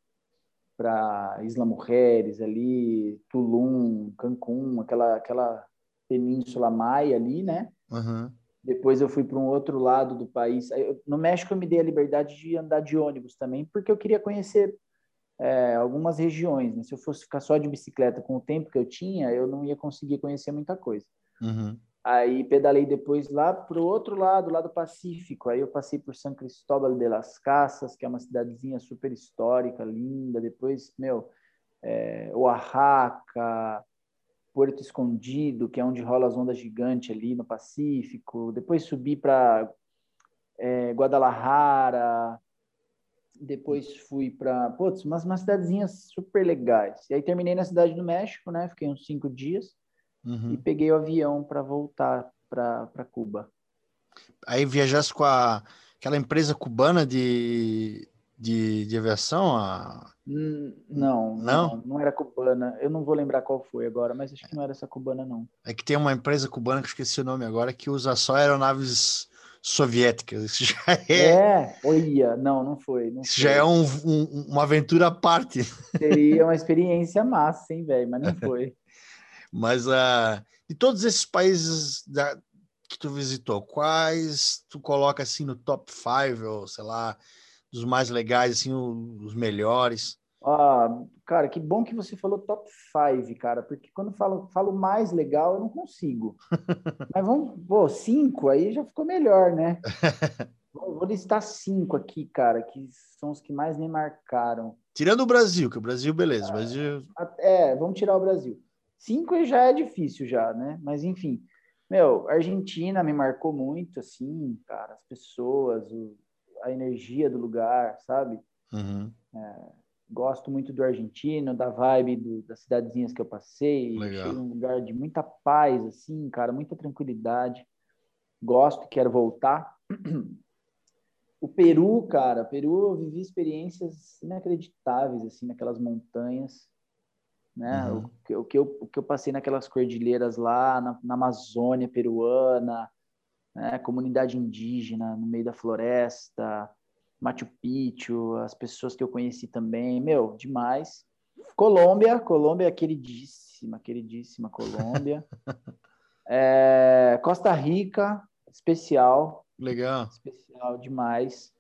para Isla Mujeres ali, Tulum, Cancún, aquela aquela península maia ali, né? Uhum. Depois eu fui para um outro lado do país. No México eu me dei a liberdade de andar de ônibus também, porque eu queria conhecer é, algumas regiões. Né? Se eu fosse ficar só de bicicleta com o tempo que eu tinha, eu não ia conseguir conhecer muita coisa. Uhum. Aí pedalei depois lá para o outro lado, lá do Pacífico. Aí eu passei por São Cristóbal de las Casas, que é uma cidadezinha super histórica, linda. Depois, meu, é, Oaxaca, Porto Escondido, que é onde rola as ondas gigantes ali no Pacífico. Depois subi para é, Guadalajara. Depois fui para, putz, umas, umas cidadezinhas super legais. E aí terminei na cidade do México, né? Fiquei uns cinco dias uhum. e peguei o avião para voltar para Cuba. Aí viajasse com a, aquela empresa cubana de, de, de aviação? A... Hum, não, não, não, não, era cubana. Eu não vou lembrar qual foi agora, mas acho que não era essa cubana, não. É que tem uma empresa cubana que eu esqueci o nome agora que usa só aeronaves soviéticas. Isso já é. É, olha, não, não foi. Não Isso foi. já é um, um, uma aventura à parte. Seria uma experiência massa, hein, velho, mas não foi. Mas uh, de todos esses países da, que tu visitou, quais tu coloca assim no top 5 ou sei lá, dos mais legais, assim, os melhores? Ah, cara, que bom que você falou top 5, cara, porque quando falo, falo mais legal, eu não consigo. Mas vamos, pô, cinco aí já ficou melhor, né? Vou listar cinco aqui, cara, que são os que mais me marcaram. Tirando o Brasil, que o Brasil, beleza. Brasil... É, vamos tirar o Brasil. Cinco já é difícil já, né? Mas enfim, meu, Argentina me marcou muito, assim, cara, as pessoas, o, a energia do lugar, sabe? Uhum. É, gosto muito do argentino, da vibe do, das cidadezinhas que eu passei. Legal. Um lugar de muita paz, assim, cara, muita tranquilidade. Gosto, quero voltar. O Peru, cara, Peru eu vivi experiências inacreditáveis, assim, naquelas montanhas né? Uhum. O, que, o, que eu, o que eu passei naquelas cordilheiras lá, na, na Amazônia peruana, né? comunidade indígena no meio da floresta, Machu Picchu, as pessoas que eu conheci também, meu, demais. Colômbia, Colômbia queridíssima, queridíssima Colômbia. é, Costa Rica, especial. Legal. Especial demais.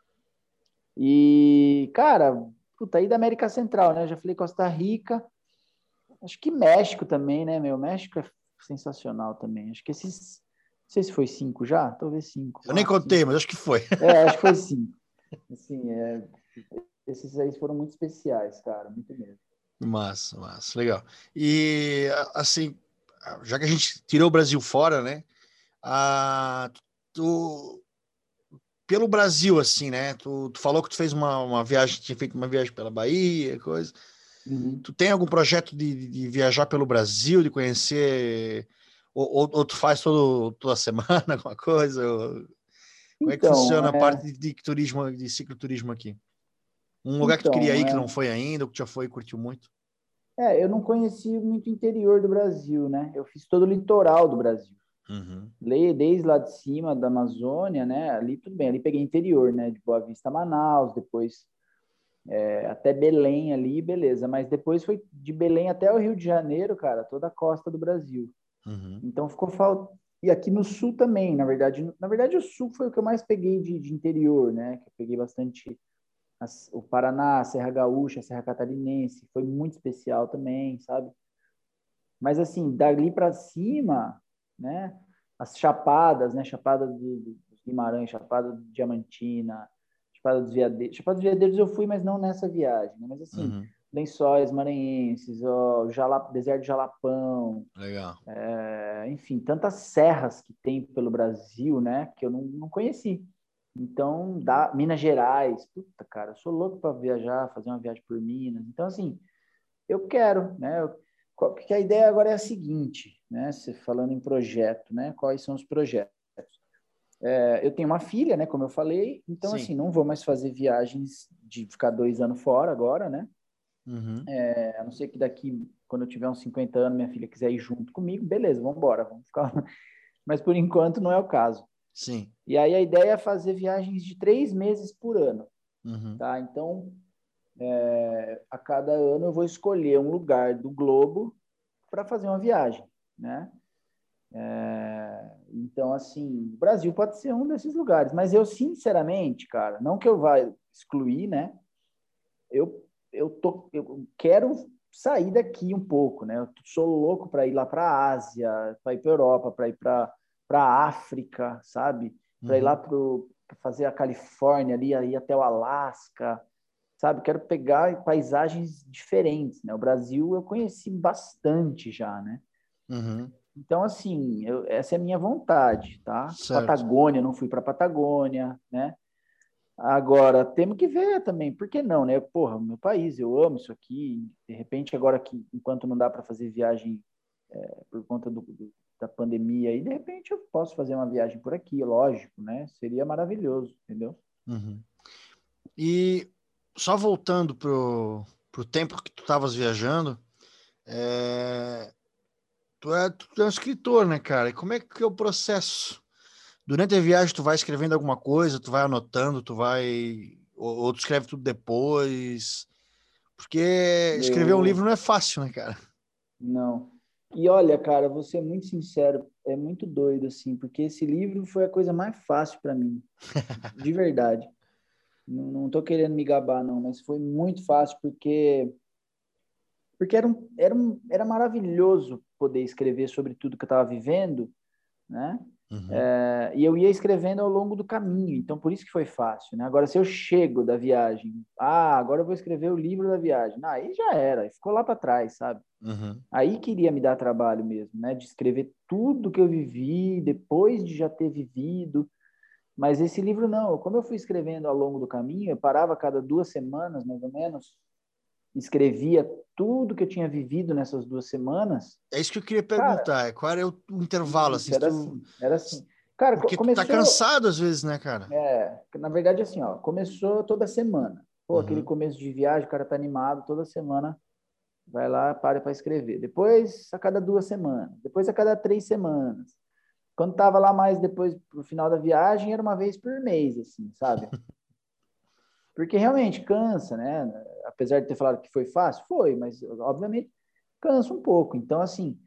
E, cara, puta, aí da América Central, né? já falei Costa Rica. Acho que México também, né, meu? México é sensacional também. Acho que esses. Não sei se foi cinco já, talvez cinco. Eu nem contei, cinco. mas acho que foi. É, acho que foi cinco. Assim, é, esses aí foram muito especiais, cara, muito mesmo. Massa, massa, legal. E, assim, já que a gente tirou o Brasil fora, né? A, tu, pelo Brasil, assim, né? Tu, tu falou que tu fez uma, uma viagem, tinha feito uma viagem pela Bahia, coisa. Uhum. Tu tem algum projeto de, de, viajar pelo Brasil, de conhecer, ou, ou, ou tu faz todo, toda semana alguma coisa? Ou... Como é que então, funciona é... a parte de, turismo, de cicloturismo aqui? Um lugar então, que tu queria ir é... que não foi ainda, ou que já foi e curtiu muito? É, eu não conheci muito o interior do Brasil, né? Eu fiz todo o litoral do Brasil. Uhum. Desde lá de cima da Amazônia, né? Ali tudo bem, ali peguei interior, né? De Boa Vista Manaus, depois é, até Belém ali, beleza. Mas depois foi de Belém até o Rio de Janeiro, cara, toda a costa do Brasil. Uhum. Então ficou falta. E aqui no sul também, na verdade. Na verdade, o sul foi o que eu mais peguei de, de interior, né? Que eu peguei bastante o Paraná, a Serra Gaúcha, a Serra Catarinense, foi muito especial também, sabe? Mas assim, dali para cima, né? As chapadas, né? Chapada dos Guimarães, Chapada do Diamantina, Chapada dos Veadeiros. Chapada dos Veadeiros eu fui, mas não nessa viagem, né? Mas assim, uhum. Lençóis Maranhenses, ó, Jalap, Deserto de Jalapão. Legal. É, enfim, tantas serras que tem pelo Brasil, né? Que eu não, não conheci. Então, dá, Minas Gerais, puta, cara, eu sou louco para viajar, fazer uma viagem por Minas. Então, assim, eu quero, né? Eu, porque a ideia agora é a seguinte, né? Você falando em projeto, né? Quais são os projetos? É, eu tenho uma filha, né? Como eu falei, então, Sim. assim, não vou mais fazer viagens de ficar dois anos fora agora, né? Uhum. É, a não ser que daqui, quando eu tiver uns 50 anos, minha filha quiser ir junto comigo, beleza, vamos embora, vamos ficar. Mas por enquanto não é o caso. Sim. E aí a ideia é fazer viagens de três meses por ano. Uhum. Tá? Então, é, a cada ano eu vou escolher um lugar do globo para fazer uma viagem, né? É, então, assim, o Brasil pode ser um desses lugares, mas eu, sinceramente, cara, não que eu vá excluir, né? Eu, eu, tô, eu quero sair daqui um pouco, né? Eu sou louco para ir lá para a Ásia, para ir para a Europa, para ir para para a África, sabe? Para uhum. ir lá para fazer a Califórnia ali, ir até o Alasca, sabe? Quero pegar paisagens diferentes, né? O Brasil eu conheci bastante já, né? Uhum. Então, assim, eu, essa é a minha vontade, tá? Certo. Patagônia, não fui para Patagônia, né? Agora, temos que ver também, por que não, né? Porra, meu país, eu amo isso aqui. De repente, agora que, enquanto não dá para fazer viagem é, por conta do, do, da pandemia e de repente eu posso fazer uma viagem por aqui, lógico, né? Seria maravilhoso, entendeu? Uhum. E só voltando pro, pro tempo que tu estavas viajando, é... tu, é, tu é um escritor, né, cara? E como é que é o processo? Durante a viagem tu vai escrevendo alguma coisa, tu vai anotando, tu vai... Ou, ou tu escreve tudo depois? Porque escrever eu... um livro não é fácil, né, cara? Não. E olha, cara, vou ser muito sincero, é muito doido, assim, porque esse livro foi a coisa mais fácil para mim, de verdade. Não, não tô querendo me gabar, não, mas foi muito fácil, porque porque era, um, era, um, era maravilhoso poder escrever sobre tudo que eu estava vivendo, né? Uhum. É, e eu ia escrevendo ao longo do caminho, então por isso que foi fácil, né? Agora, se eu chego da viagem, ah, agora eu vou escrever o livro da viagem, ah, aí já era, ficou lá para trás, sabe? Uhum. Aí queria me dar trabalho mesmo, né? De escrever tudo que eu vivi, depois de já ter vivido. Mas esse livro não, como eu fui escrevendo ao longo do caminho, eu parava cada duas semanas, mais ou menos, escrevia tudo que eu tinha vivido nessas duas semanas. É isso que eu queria perguntar, cara, qual era o intervalo? Assim, era, tu... assim, era assim. Cara, Porque começou... tu tá cansado às vezes, né, cara? É, na verdade, assim, ó, começou toda semana. Pô, uhum. aquele começo de viagem, o cara tá animado, toda semana vai lá, para para escrever. Depois, a cada duas semanas. Depois, a cada três semanas. Quando tava lá mais depois, pro final da viagem, era uma vez por mês, assim, sabe? Porque realmente cansa, né? Apesar de ter falado que foi fácil, foi, mas obviamente cansa um pouco. Então, assim,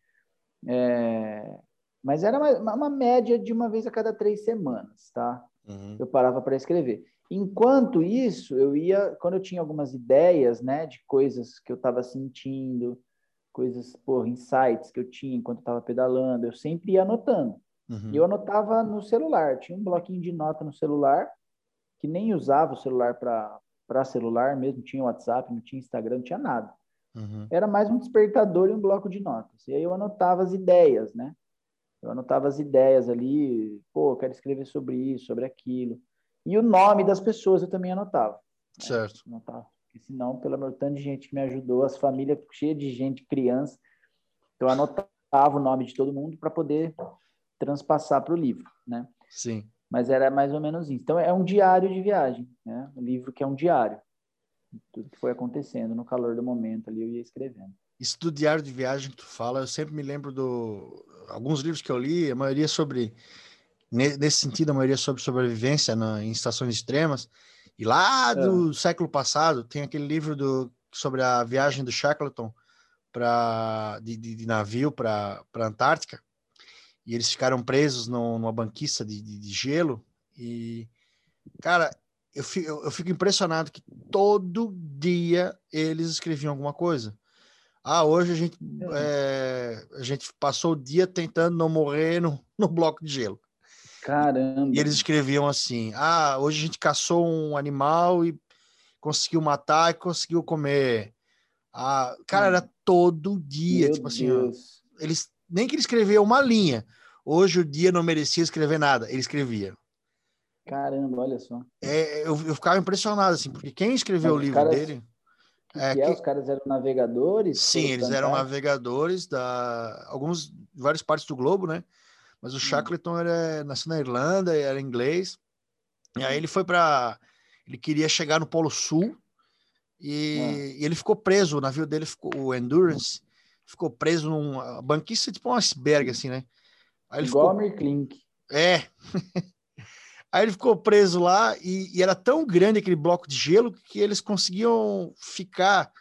é... mas era uma, uma, média de uma vez a cada três semanas, tá? Uhum. Eu parava para escrever. Enquanto isso, eu ia, quando eu tinha algumas ideias, né, de coisas que eu estava sentindo, coisas, por insights que eu tinha enquanto estava pedalando, eu sempre ia anotando. Uhum. E eu anotava no celular, tinha um bloquinho de nota no celular que nem usava o celular para celular mesmo, tinha WhatsApp, não tinha Instagram, não tinha nada. Uhum. Era mais um despertador e um bloco de notas. E aí eu anotava as ideias, né? Eu anotava as ideias ali, pô, quero escrever sobre isso, sobre aquilo. E o nome das pessoas eu também anotava. Né? Certo. Anotava. Porque senão, pelo amor tanto de gente que me ajudou, as famílias cheias de gente, criança. Então, eu anotava o nome de todo mundo para poder transpassar para o livro, né? Sim. Mas era mais ou menos isso. Então, é um diário de viagem, né? Um livro que é um diário. Tudo que foi acontecendo no calor do momento ali, eu ia escrevendo. Isso do diário de viagem que tu fala, eu sempre me lembro do alguns livros que eu li, a maioria sobre nesse sentido, a maioria sobre sobrevivência na, em estações extremas. E lá do é. século passado tem aquele livro do, sobre a viagem do Shackleton para de, de, de, navio para a Antártica e eles ficaram presos no, numa banquista de, de, de, gelo. E cara eu fico, eu fico impressionado que todo dia eles escreviam alguma coisa. Ah hoje a gente é, a gente passou o dia tentando não morrer no, no bloco de gelo. Caramba. E eles escreviam assim ah hoje a gente caçou um animal e conseguiu matar e conseguiu comer. Ah, cara, era hum. todo dia, Meu tipo assim, ó, eles nem que ele escrevia uma linha. Hoje o dia não merecia escrever nada, ele escrevia. Caramba, olha só. É, eu, eu ficava impressionado, assim, porque quem escreveu Mas o livro caras, dele. Que é, que é? Os caras eram navegadores? Sim, eles eram navegadores da alguns várias partes do globo, né? Mas o hum. Shackleton era nasceu na Irlanda, era inglês. E aí ele foi para ele queria chegar no Polo Sul e, ah. e, ele ficou preso, o navio dele ficou, o Endurance, ficou preso num banquista tipo um iceberg, assim, né? Aí ele Igual ficou... Klink. É. Aí ele ficou preso lá e, e, era tão grande aquele bloco de gelo que eles conseguiam ficar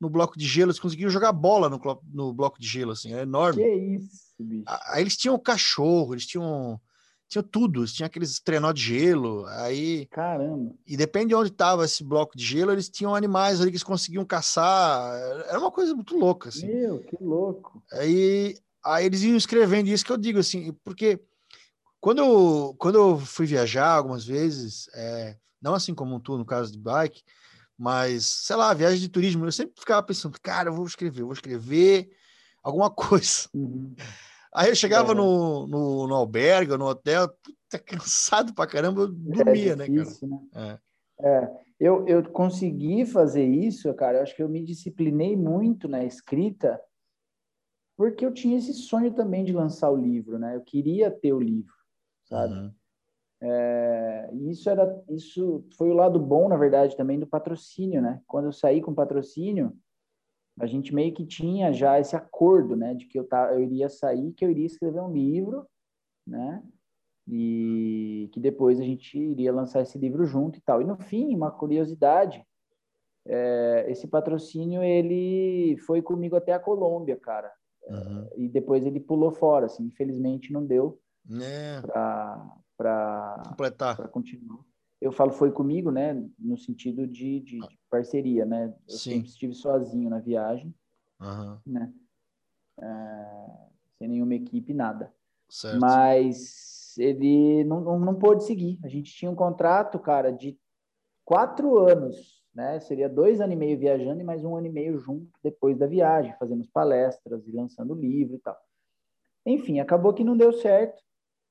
no bloco de gelo, eles conseguiam jogar bola no, no bloco de gelo, assim, é enorme. Que isso, bicho. Aí eles tinham cachorro, eles tinham tinha tudo, tinha aqueles trenó de gelo, aí... Caramba! E depende de onde estava esse bloco de gelo, eles tinham animais ali que eles conseguiam caçar, era uma coisa muito louca, assim. Meu, que louco! Aí, aí eles iam escrevendo isso que eu digo, assim, porque quando eu, quando eu fui viajar algumas vezes, é, não assim como tu, no caso de bike, mas, sei lá, viagem de turismo, eu sempre ficava pensando, cara, eu vou escrever, eu vou escrever alguma coisa. Uhum. Aí eu chegava é. no, no, no albergue, no hotel, puta, cansado pra caramba, eu dormia, é difícil, né, cara? Né? É. é. Eu, eu consegui fazer isso, cara, eu acho que eu me disciplinei muito na escrita, porque eu tinha esse sonho também de lançar o livro, né? Eu queria ter o livro, sabe? Uhum. É, isso era isso foi o lado bom na verdade também do patrocínio né quando eu saí com patrocínio a gente meio que tinha já esse acordo, né, de que eu, tá, eu iria sair, que eu iria escrever um livro, né, e que depois a gente iria lançar esse livro junto e tal. E no fim, uma curiosidade, é, esse patrocínio ele foi comigo até a Colômbia, cara. Uhum. E depois ele pulou fora, assim, infelizmente não deu é. para completar, para continuar eu falo foi comigo, né, no sentido de, de, de parceria, né? Eu Sim. sempre estive sozinho na viagem, uhum. né? É, sem nenhuma equipe, nada. Certo. Mas ele não, não, não pôde seguir. A gente tinha um contrato, cara, de quatro anos, né? Seria dois anos e meio viajando e mais um ano e meio junto depois da viagem, fazendo palestras e lançando livro e tal. Enfim, acabou que não deu certo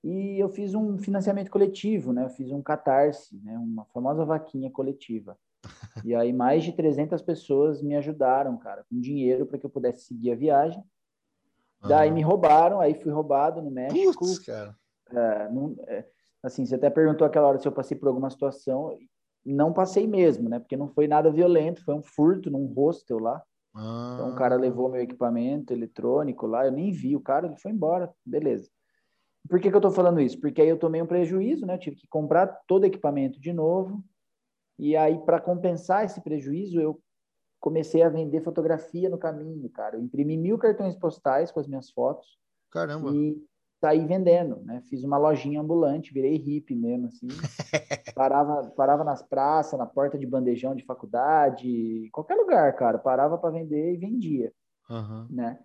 e eu fiz um financiamento coletivo, né? Eu fiz um catarse, né? Uma famosa vaquinha coletiva. E aí mais de 300 pessoas me ajudaram, cara, com dinheiro para que eu pudesse seguir a viagem. Uhum. Daí me roubaram, aí fui roubado no México. Putz, cara. É, não, é, assim, você até perguntou aquela hora se eu passei por alguma situação. Não passei mesmo, né? Porque não foi nada violento, foi um furto num hostel lá. Uhum. Então o cara levou meu equipamento eletrônico lá, eu nem vi o cara, ele foi embora, beleza. Por que, que eu estou falando isso? Porque aí eu tomei um prejuízo, né? Eu tive que comprar todo o equipamento de novo. E aí, para compensar esse prejuízo, eu comecei a vender fotografia no caminho, cara. Eu imprimi mil cartões postais com as minhas fotos. Caramba! E saí vendendo, né? Fiz uma lojinha ambulante, virei hippie mesmo, assim. parava, parava nas praças, na porta de bandejão de faculdade, qualquer lugar, cara. Parava para vender e vendia, uhum. né?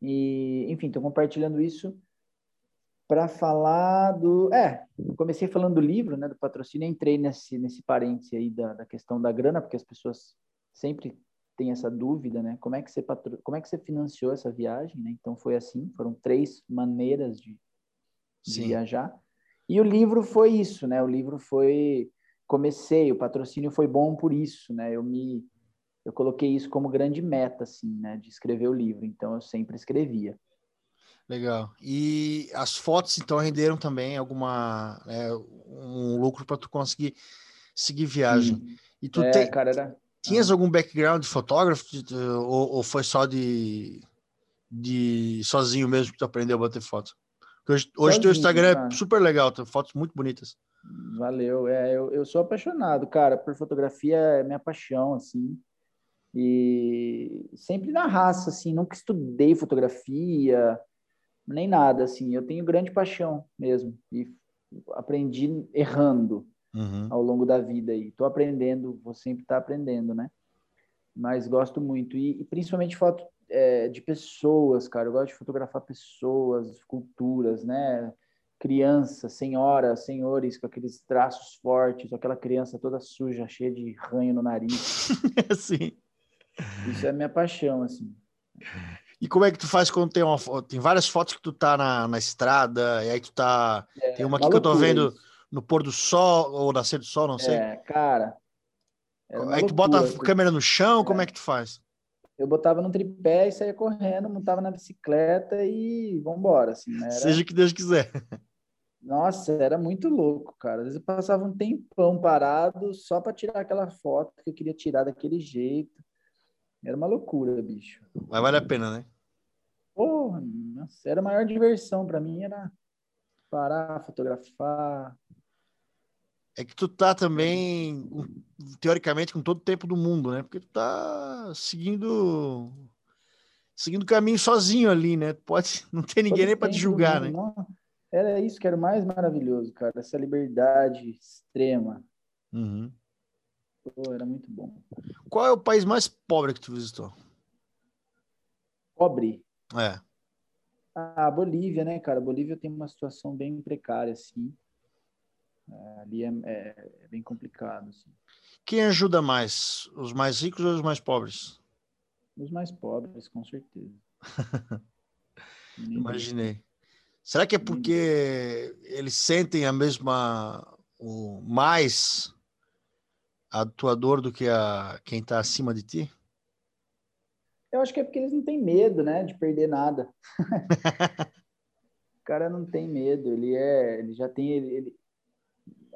E, enfim, estou compartilhando isso para falar do. É, comecei falando do livro, né, do patrocínio, entrei nesse, nesse parênteses aí da, da questão da grana, porque as pessoas sempre têm essa dúvida, né? Como é que você, patro... Como é que você financiou essa viagem, né? Então foi assim, foram três maneiras de, de viajar. E o livro foi isso, né? O livro foi comecei, o patrocínio foi bom por isso, né? Eu me eu coloquei isso como grande meta assim, né, de escrever o livro. Então eu sempre escrevia. Legal. E as fotos então renderam também alguma né, um lucro para tu conseguir seguir viagem. Sim. E tu é, tem, cara, era... tinhas ah. algum background de fotógrafo ou, ou, foi só de de sozinho mesmo que tu aprendeu a bater foto? Hoje, hoje teu Instagram cara. é super legal, tem fotos muito bonitas. Valeu. É, eu, eu sou apaixonado, cara, por fotografia, é minha paixão, assim. E sempre na raça, assim, nunca estudei fotografia, nem nada, assim. Eu tenho grande paixão mesmo. E aprendi errando uhum. ao longo da vida. E tô aprendendo, vou sempre estar tá aprendendo, né? Mas gosto muito. E, e principalmente foto é, de pessoas, cara. Eu gosto de fotografar pessoas, culturas, né? crianças, senhoras, senhores com aqueles traços fortes, aquela criança toda suja, cheia de ranho no nariz. Sim. Isso é a minha paixão, assim. E como é que tu faz quando tem uma tem várias fotos que tu tá na, na estrada, e aí tu tá é, tem uma aqui que eu tô vendo isso. No pôr do sol ou nascer do sol, não sei. É, cara. Aí tu bota a câmera no chão, é. como é que tu faz? eu botava no tripé e saía correndo, montava na bicicleta e vambora, assim, né? Era... Seja o que Deus quiser. Nossa, era muito louco, cara. Às vezes eu passava um tempão parado só para tirar aquela foto que eu queria tirar daquele jeito. Era uma loucura, bicho. Mas vale a pena, né? Porra, nossa, era a maior diversão para mim, era parar, fotografar. É que tu tá também, teoricamente, com todo o tempo do mundo, né? Porque tu tá seguindo seguindo o caminho sozinho ali, né? Pode não ter ninguém todo nem para te julgar, né? Não. Era isso que era o mais maravilhoso, cara. Essa liberdade extrema. Uhum. Pô, era muito bom. Qual é o país mais pobre que tu visitou? Pobre? É. A Bolívia, né, cara? A Bolívia tem uma situação bem precária, assim. Ali é, é, é, bem complicado. Assim. Quem ajuda mais? Os mais ricos ou os mais pobres? Os mais pobres, com certeza. Imaginei. Será que é porque eles sentem a mesma, o mais a tua dor do que a quem está acima de ti? Eu acho que é porque eles não têm medo, né, de perder nada. o cara não tem medo, ele é, ele já tem, ele, ele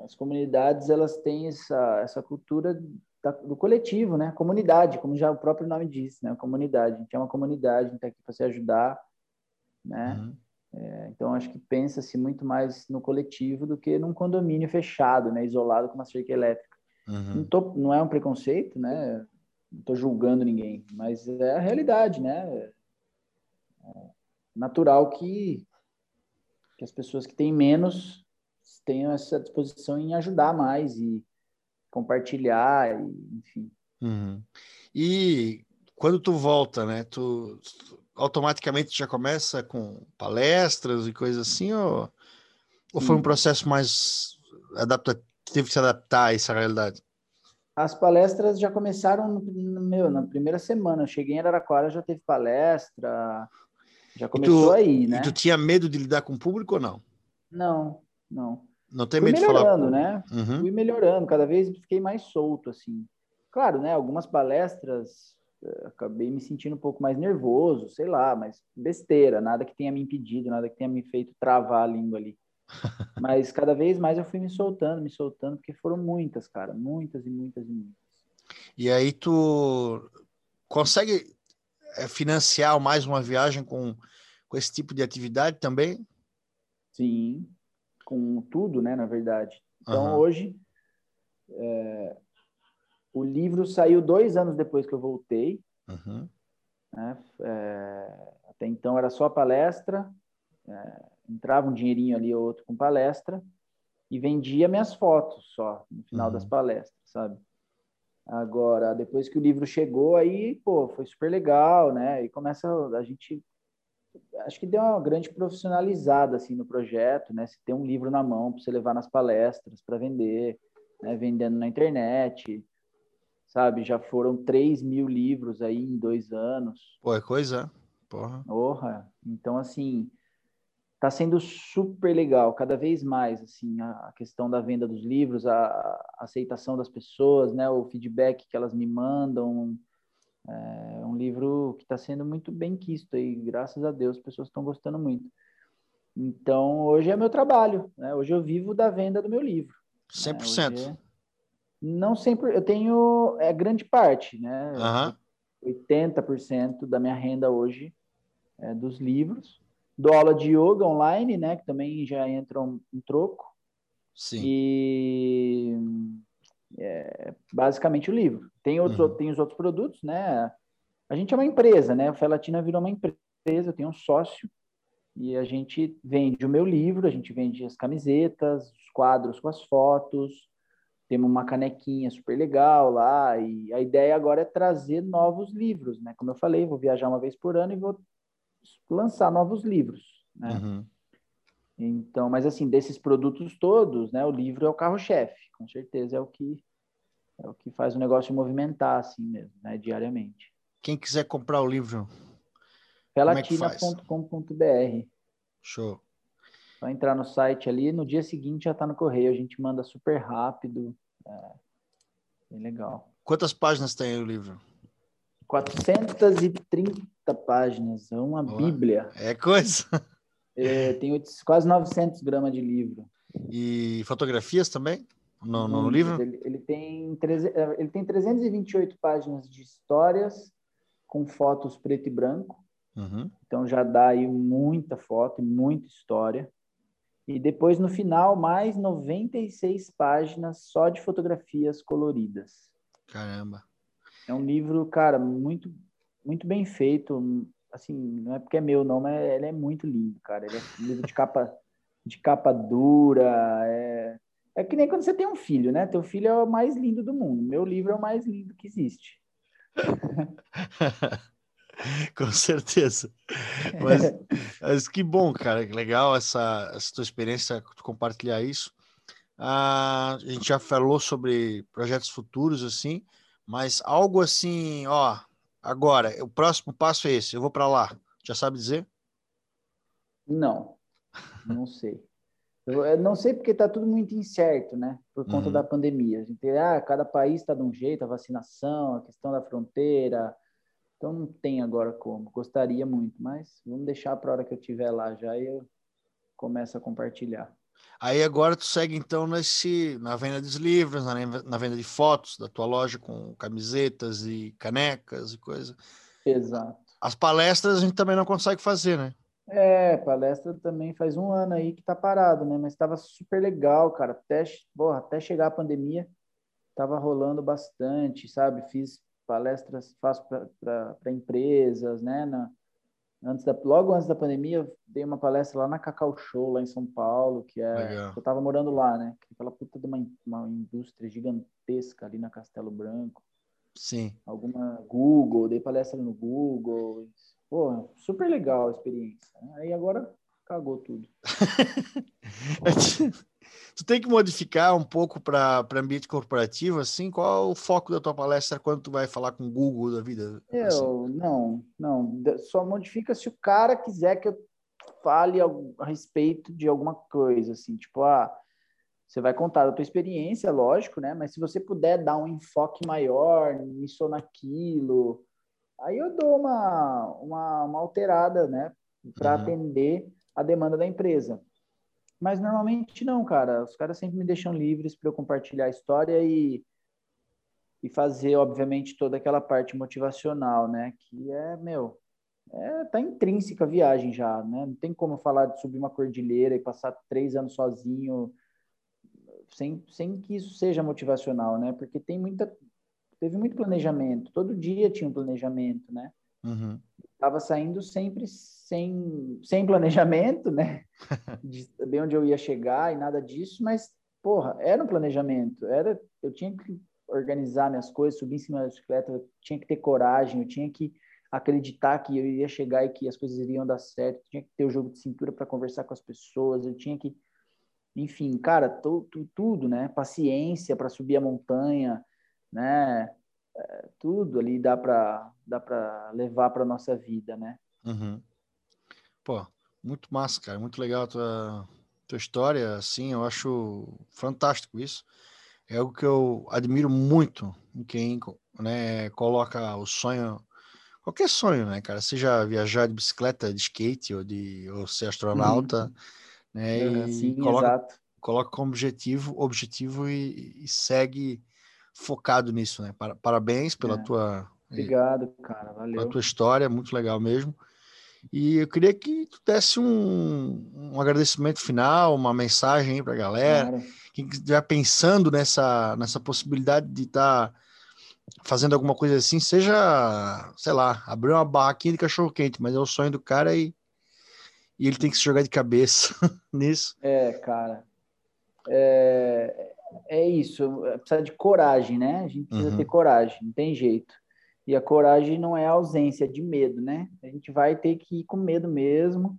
as comunidades elas têm essa essa cultura da, do coletivo, né, comunidade, como já o próprio nome diz, né, comunidade. A gente é uma comunidade, a gente está aqui para se ajudar, né. Uhum é, então, acho que pensa-se muito mais no coletivo do que num condomínio fechado, né, isolado com uma cerca elétrica. Uhum. Não, tô, não, é um preconceito, né? Não estou julgando ninguém, mas é a realidade, né? É natural que, que as pessoas que têm menos tenham essa disposição em ajudar mais e compartilhar, e, enfim. Uhum. E quando tu volta, né? Tu, automaticamente já começa com palestras e coisas assim, ou, ou foi um processo mais adaptativo, teve que se adaptar a essa realidade? As palestras já começaram no, meu, na primeira semana. Eu cheguei em Araraquara, já teve palestra, já começou tu, aí, né? E tu tinha medo de lidar com o público ou não? Não, não. Não tem Fui medo de falar? melhorando, né? Uhum. Fui melhorando, cada vez fiquei mais solto, assim. Claro, né? Algumas palestras acabei me sentindo um pouco mais nervoso, sei lá, mas besteira, nada que tenha me impedido, nada que tenha me feito travar a língua ali. mas cada vez mais eu fui me soltando, me soltando, porque foram muitas, cara, muitas e muitas e muitas. E aí tu consegue é, financiar mais uma viagem com, com esse tipo de atividade também? Sim, com tudo, né, na verdade. Então uhum. hoje é, o livro saiu dois anos depois que eu voltei. Uhum. Né? É, até então era só palestra, é, entrava um dinheirinho ali ou outro com palestra e vendia minhas fotos só no final uhum. das palestras, sabe? Agora, depois que o livro chegou, aí, pô, foi super legal, né? E começa a gente acho que deu uma grande profissionalizada assim no projeto, né? Se tem um livro na mão para você levar nas palestras para vender, né? vendendo na internet, sabe? Já foram 3 mil livros aí em dois anos. Pô, é coisa, porra. Porra. Então, assim, Está sendo super legal, cada vez mais, assim, a, questão da venda dos livros, a, a aceitação das pessoas, né, o feedback que elas me mandam. É um livro que está sendo muito bem quisto aí, graças a Deus, as pessoas estão gostando muito. Então, hoje é meu trabalho, né? Hoje eu vivo da venda do meu livro. 100%. Né? É... Não sempre, eu tenho é grande parte, né? Uhum. 80% da minha renda hoje é dos livros. Dou aula de yoga online, né? Que também já entra um, um troco. Sim. E é, basicamente o livro. Tem, outros, uhum. tem os outros produtos, né? A gente é uma empresa, né? O Felatina virou uma empresa, eu tenho um sócio e a gente vende o meu livro, a gente vende as camisetas, os quadros com as fotos, temos uma canequinha super legal lá, e a ideia agora é trazer novos livros, né? Como eu falei, vou viajar uma vez por ano e vou lançar novos livros, né? Uhum. Então, mas assim, desses produtos todos, né, o livro é o carro-chefe, com certeza é o que é o que faz o negócio movimentar assim mesmo, né, diariamente. Quem quiser comprar o livro, pelatina.com.br. Show. Só entrar no site ali, no dia seguinte já está no correio, a gente manda super rápido. É bem legal. Quantas páginas tem o livro? 430 páginas, é uma Boa. bíblia. É coisa. É, tem quase 900 gramas de livro. E fotografias também? No, no, no livro? Ele, ele, tem, ele tem 328 páginas de histórias com fotos preto e branco. Uhum. Então já dá aí muita foto e muita história. E depois, no final, mais 96 páginas só de fotografias coloridas. Caramba. É um livro, cara, muito, muito bem feito. Assim, não é porque é meu, não, mas ele é muito lindo, cara. Ele é livro de capa, de capa dura. É, é que nem quando você tem um filho, né? Teu filho é o mais lindo do mundo. Meu livro é o mais lindo que existe. Com certeza. Mas, mas, que bom, cara, que legal essa, essa tua experiência, compartilhar isso. Ah, a gente já falou sobre projetos futuros, assim, mas algo assim, ó, agora, o próximo passo é esse, eu vou para lá. Já sabe dizer? Não, não sei. Eu não sei porque está tudo muito incerto, né? Por conta uhum. da pandemia. A gente, ah, cada país está de um jeito, a vacinação, a questão da fronteira, então não tem agora como. Gostaria muito, mas vamos deixar para a hora que eu estiver lá já e eu começo a compartilhar. Aí agora tu segue então nesse na venda dos livros, na, na venda de fotos da tua loja com camisetas e canecas e coisa. Exato. As palestras a gente também não consegue fazer, né? É, palestra também faz um ano aí que tá parado, né? Mas estava super legal, cara. Até, porra, até chegar a pandemia, tava rolando bastante, sabe? Fiz palestras faço para empresas, né? Na, antes da, logo antes da pandemia, dei uma palestra lá na Cacau Show, lá em São Paulo, que é. Legal. Eu estava morando lá, né? Aquela puta de uma, uma indústria gigantesca ali na Castelo Branco. Sim. Alguma Google, dei palestra no Google. Pô, super legal a experiência. Né? Aí agora cagou tudo. tu tem que modificar um pouco para ambiente corporativo, assim? Qual é o foco da tua palestra quando tu vai falar com o Google da vida? Eu, assim? não, não. Só modifica se o cara quiser que eu fale a respeito de alguma coisa, assim, tipo, ah, você vai contar a tua experiência, lógico, né? Mas se você puder dar um enfoque maior nisso ou naquilo, aí eu dou uma, uma, uma alterada, né? Para uhum. atender a demanda da empresa. Mas normalmente não, cara. Os caras sempre me deixam livres para eu compartilhar a história e, e fazer, obviamente, toda aquela parte motivacional, né? Que é, meu, é, tá intrínseca a viagem já, né? Não tem como falar de subir uma cordilheira e passar três anos sozinho sem, sem que isso seja motivacional, né? Porque tem muita, teve muito planejamento. Todo dia tinha um planejamento, né? Uhum estava saindo sempre sem, sem planejamento, né? De saber onde eu ia chegar e nada disso, mas, porra, era um planejamento. Era, eu tinha que organizar minhas coisas, subir em cima da bicicleta, eu tinha que ter coragem, eu tinha que acreditar que eu ia chegar e que as coisas iriam dar certo, eu tinha que ter o jogo de cintura para conversar com as pessoas, eu tinha que, enfim, cara, tu, tudo, né? Paciência para subir a montanha, né? É, tudo ali dá para dá para levar para nossa vida, né? Uhum. Pô, Muito massa, cara. Muito legal a tua, tua história. Assim, eu acho fantástico isso. É algo que eu admiro muito em quem né, coloca o sonho, qualquer sonho, né, cara? Seja viajar de bicicleta, de skate ou de ou ser astronauta, uhum. né? É, sim, coloca, exato. coloca como objetivo, objetivo e, e segue focado nisso, né? Parabéns pela é. tua Obrigado, cara. Valeu. Pela tua história, muito legal mesmo. E eu queria que tu desse um, um agradecimento final, uma mensagem para a galera. Claro. Quem estiver pensando nessa, nessa possibilidade de estar tá fazendo alguma coisa assim, seja, sei lá, abrir uma barraquinha de cachorro quente, mas é o sonho do cara e, e ele tem que se jogar de cabeça nisso. É, cara. É, é isso. Precisa de coragem, né? A gente precisa uhum. ter coragem, não tem jeito. E a coragem não é a ausência de medo, né? A gente vai ter que ir com medo mesmo,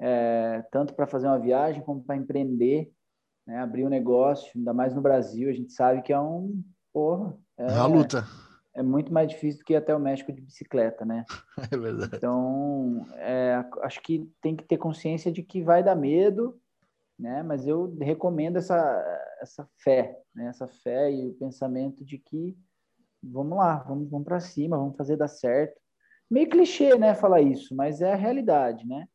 é, tanto para fazer uma viagem como para empreender, né? abrir um negócio, ainda mais no Brasil, a gente sabe que é um porra. É, é uma luta. É muito mais difícil do que ir até o México de bicicleta, né? É verdade. Então, é, acho que tem que ter consciência de que vai dar medo, né? Mas eu recomendo essa, essa fé, né? Essa fé e o pensamento de que vamos lá, vamos, vamos para cima, vamos fazer dar certo. Meio clichê, né, falar isso, mas é a realidade, né?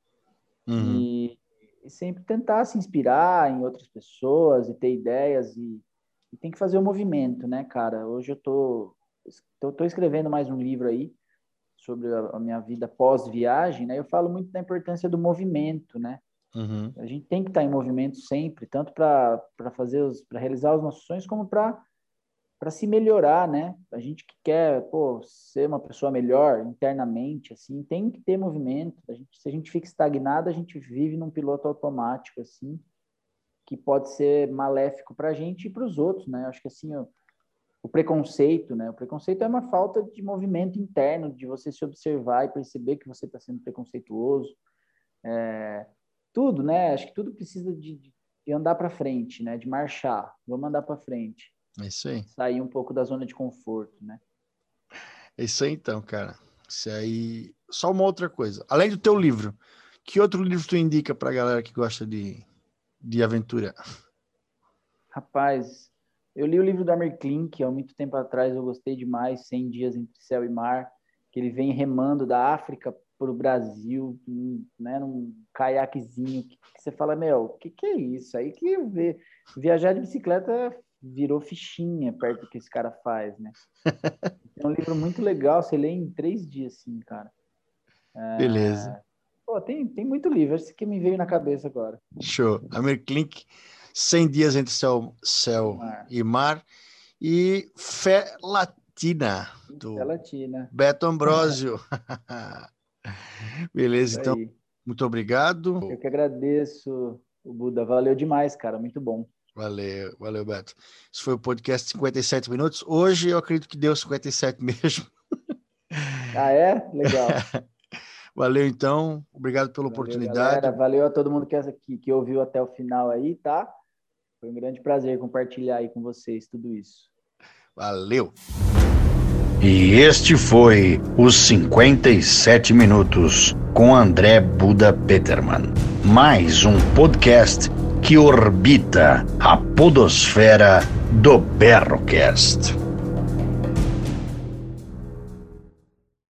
Uhum. E, e, sempre tentar se inspirar em outras pessoas e ter ideias e, e tem que fazer o um movimento, né, cara? Hoje eu tô, tô, tô escrevendo mais um livro aí sobre a, a minha vida pós-viagem, né? Eu falo muito da importância do movimento, né? Uhum. A gente tem que estar em movimento sempre, tanto para fazer os, para realizar os nossos sonhos, como para para se melhorar, né? A gente que quer, pô, ser uma pessoa melhor internamente, assim, tem que ter movimento. A gente, se a gente fica estagnado, a gente vive num piloto automático, assim, que pode ser maléfico para a gente e para os outros, né? Acho que assim, o, o, preconceito, né? O preconceito é uma falta de movimento interno, de você se observar e perceber que você está sendo preconceituoso. É, tudo, né? Acho que tudo precisa de, de andar para frente, né? De marchar. Vamos andar para frente. É isso aí. Sair um pouco da zona de conforto, né? É isso aí então, cara. Isso aí. Só uma outra coisa. Além do teu livro, que outro livro tu indica pra galera que gosta de, de aventura? Rapaz, eu li o livro da Klink, há muito tempo atrás eu gostei demais, 100 dias entre céu e mar, que ele vem remando da África para o Brasil, né, num caiaquezinho, que, que, você fala, meu, o que, que é isso? Aí que ver, viajar de bicicleta virou fichinha perto do que esse cara faz, né? é um livro muito legal, você lê em três dias, assim, cara. É... Beleza. Pô, tem, tem muito livro, esse que me veio na cabeça agora. Show. Amir Klink, 100 dias entre céu, céu mar. e mar. E Fé Latina, do Fé Latina. Beto Ambrosio. Beleza, então, muito obrigado. Eu que agradeço, Buda. Valeu demais, cara, muito bom. Valeu, valeu, Beto. Isso foi o podcast 57 minutos. Hoje eu acredito que deu 57 mesmo. Ah, é? Legal. valeu, então. Obrigado pela valeu, oportunidade. Galera. Valeu a todo mundo que, que, que ouviu até o final aí, tá? Foi um grande prazer compartilhar aí com vocês tudo isso. Valeu. E este foi os 57 minutos com André Buda Peterman. Mais um podcast que orbita a podosfera do Berrocast.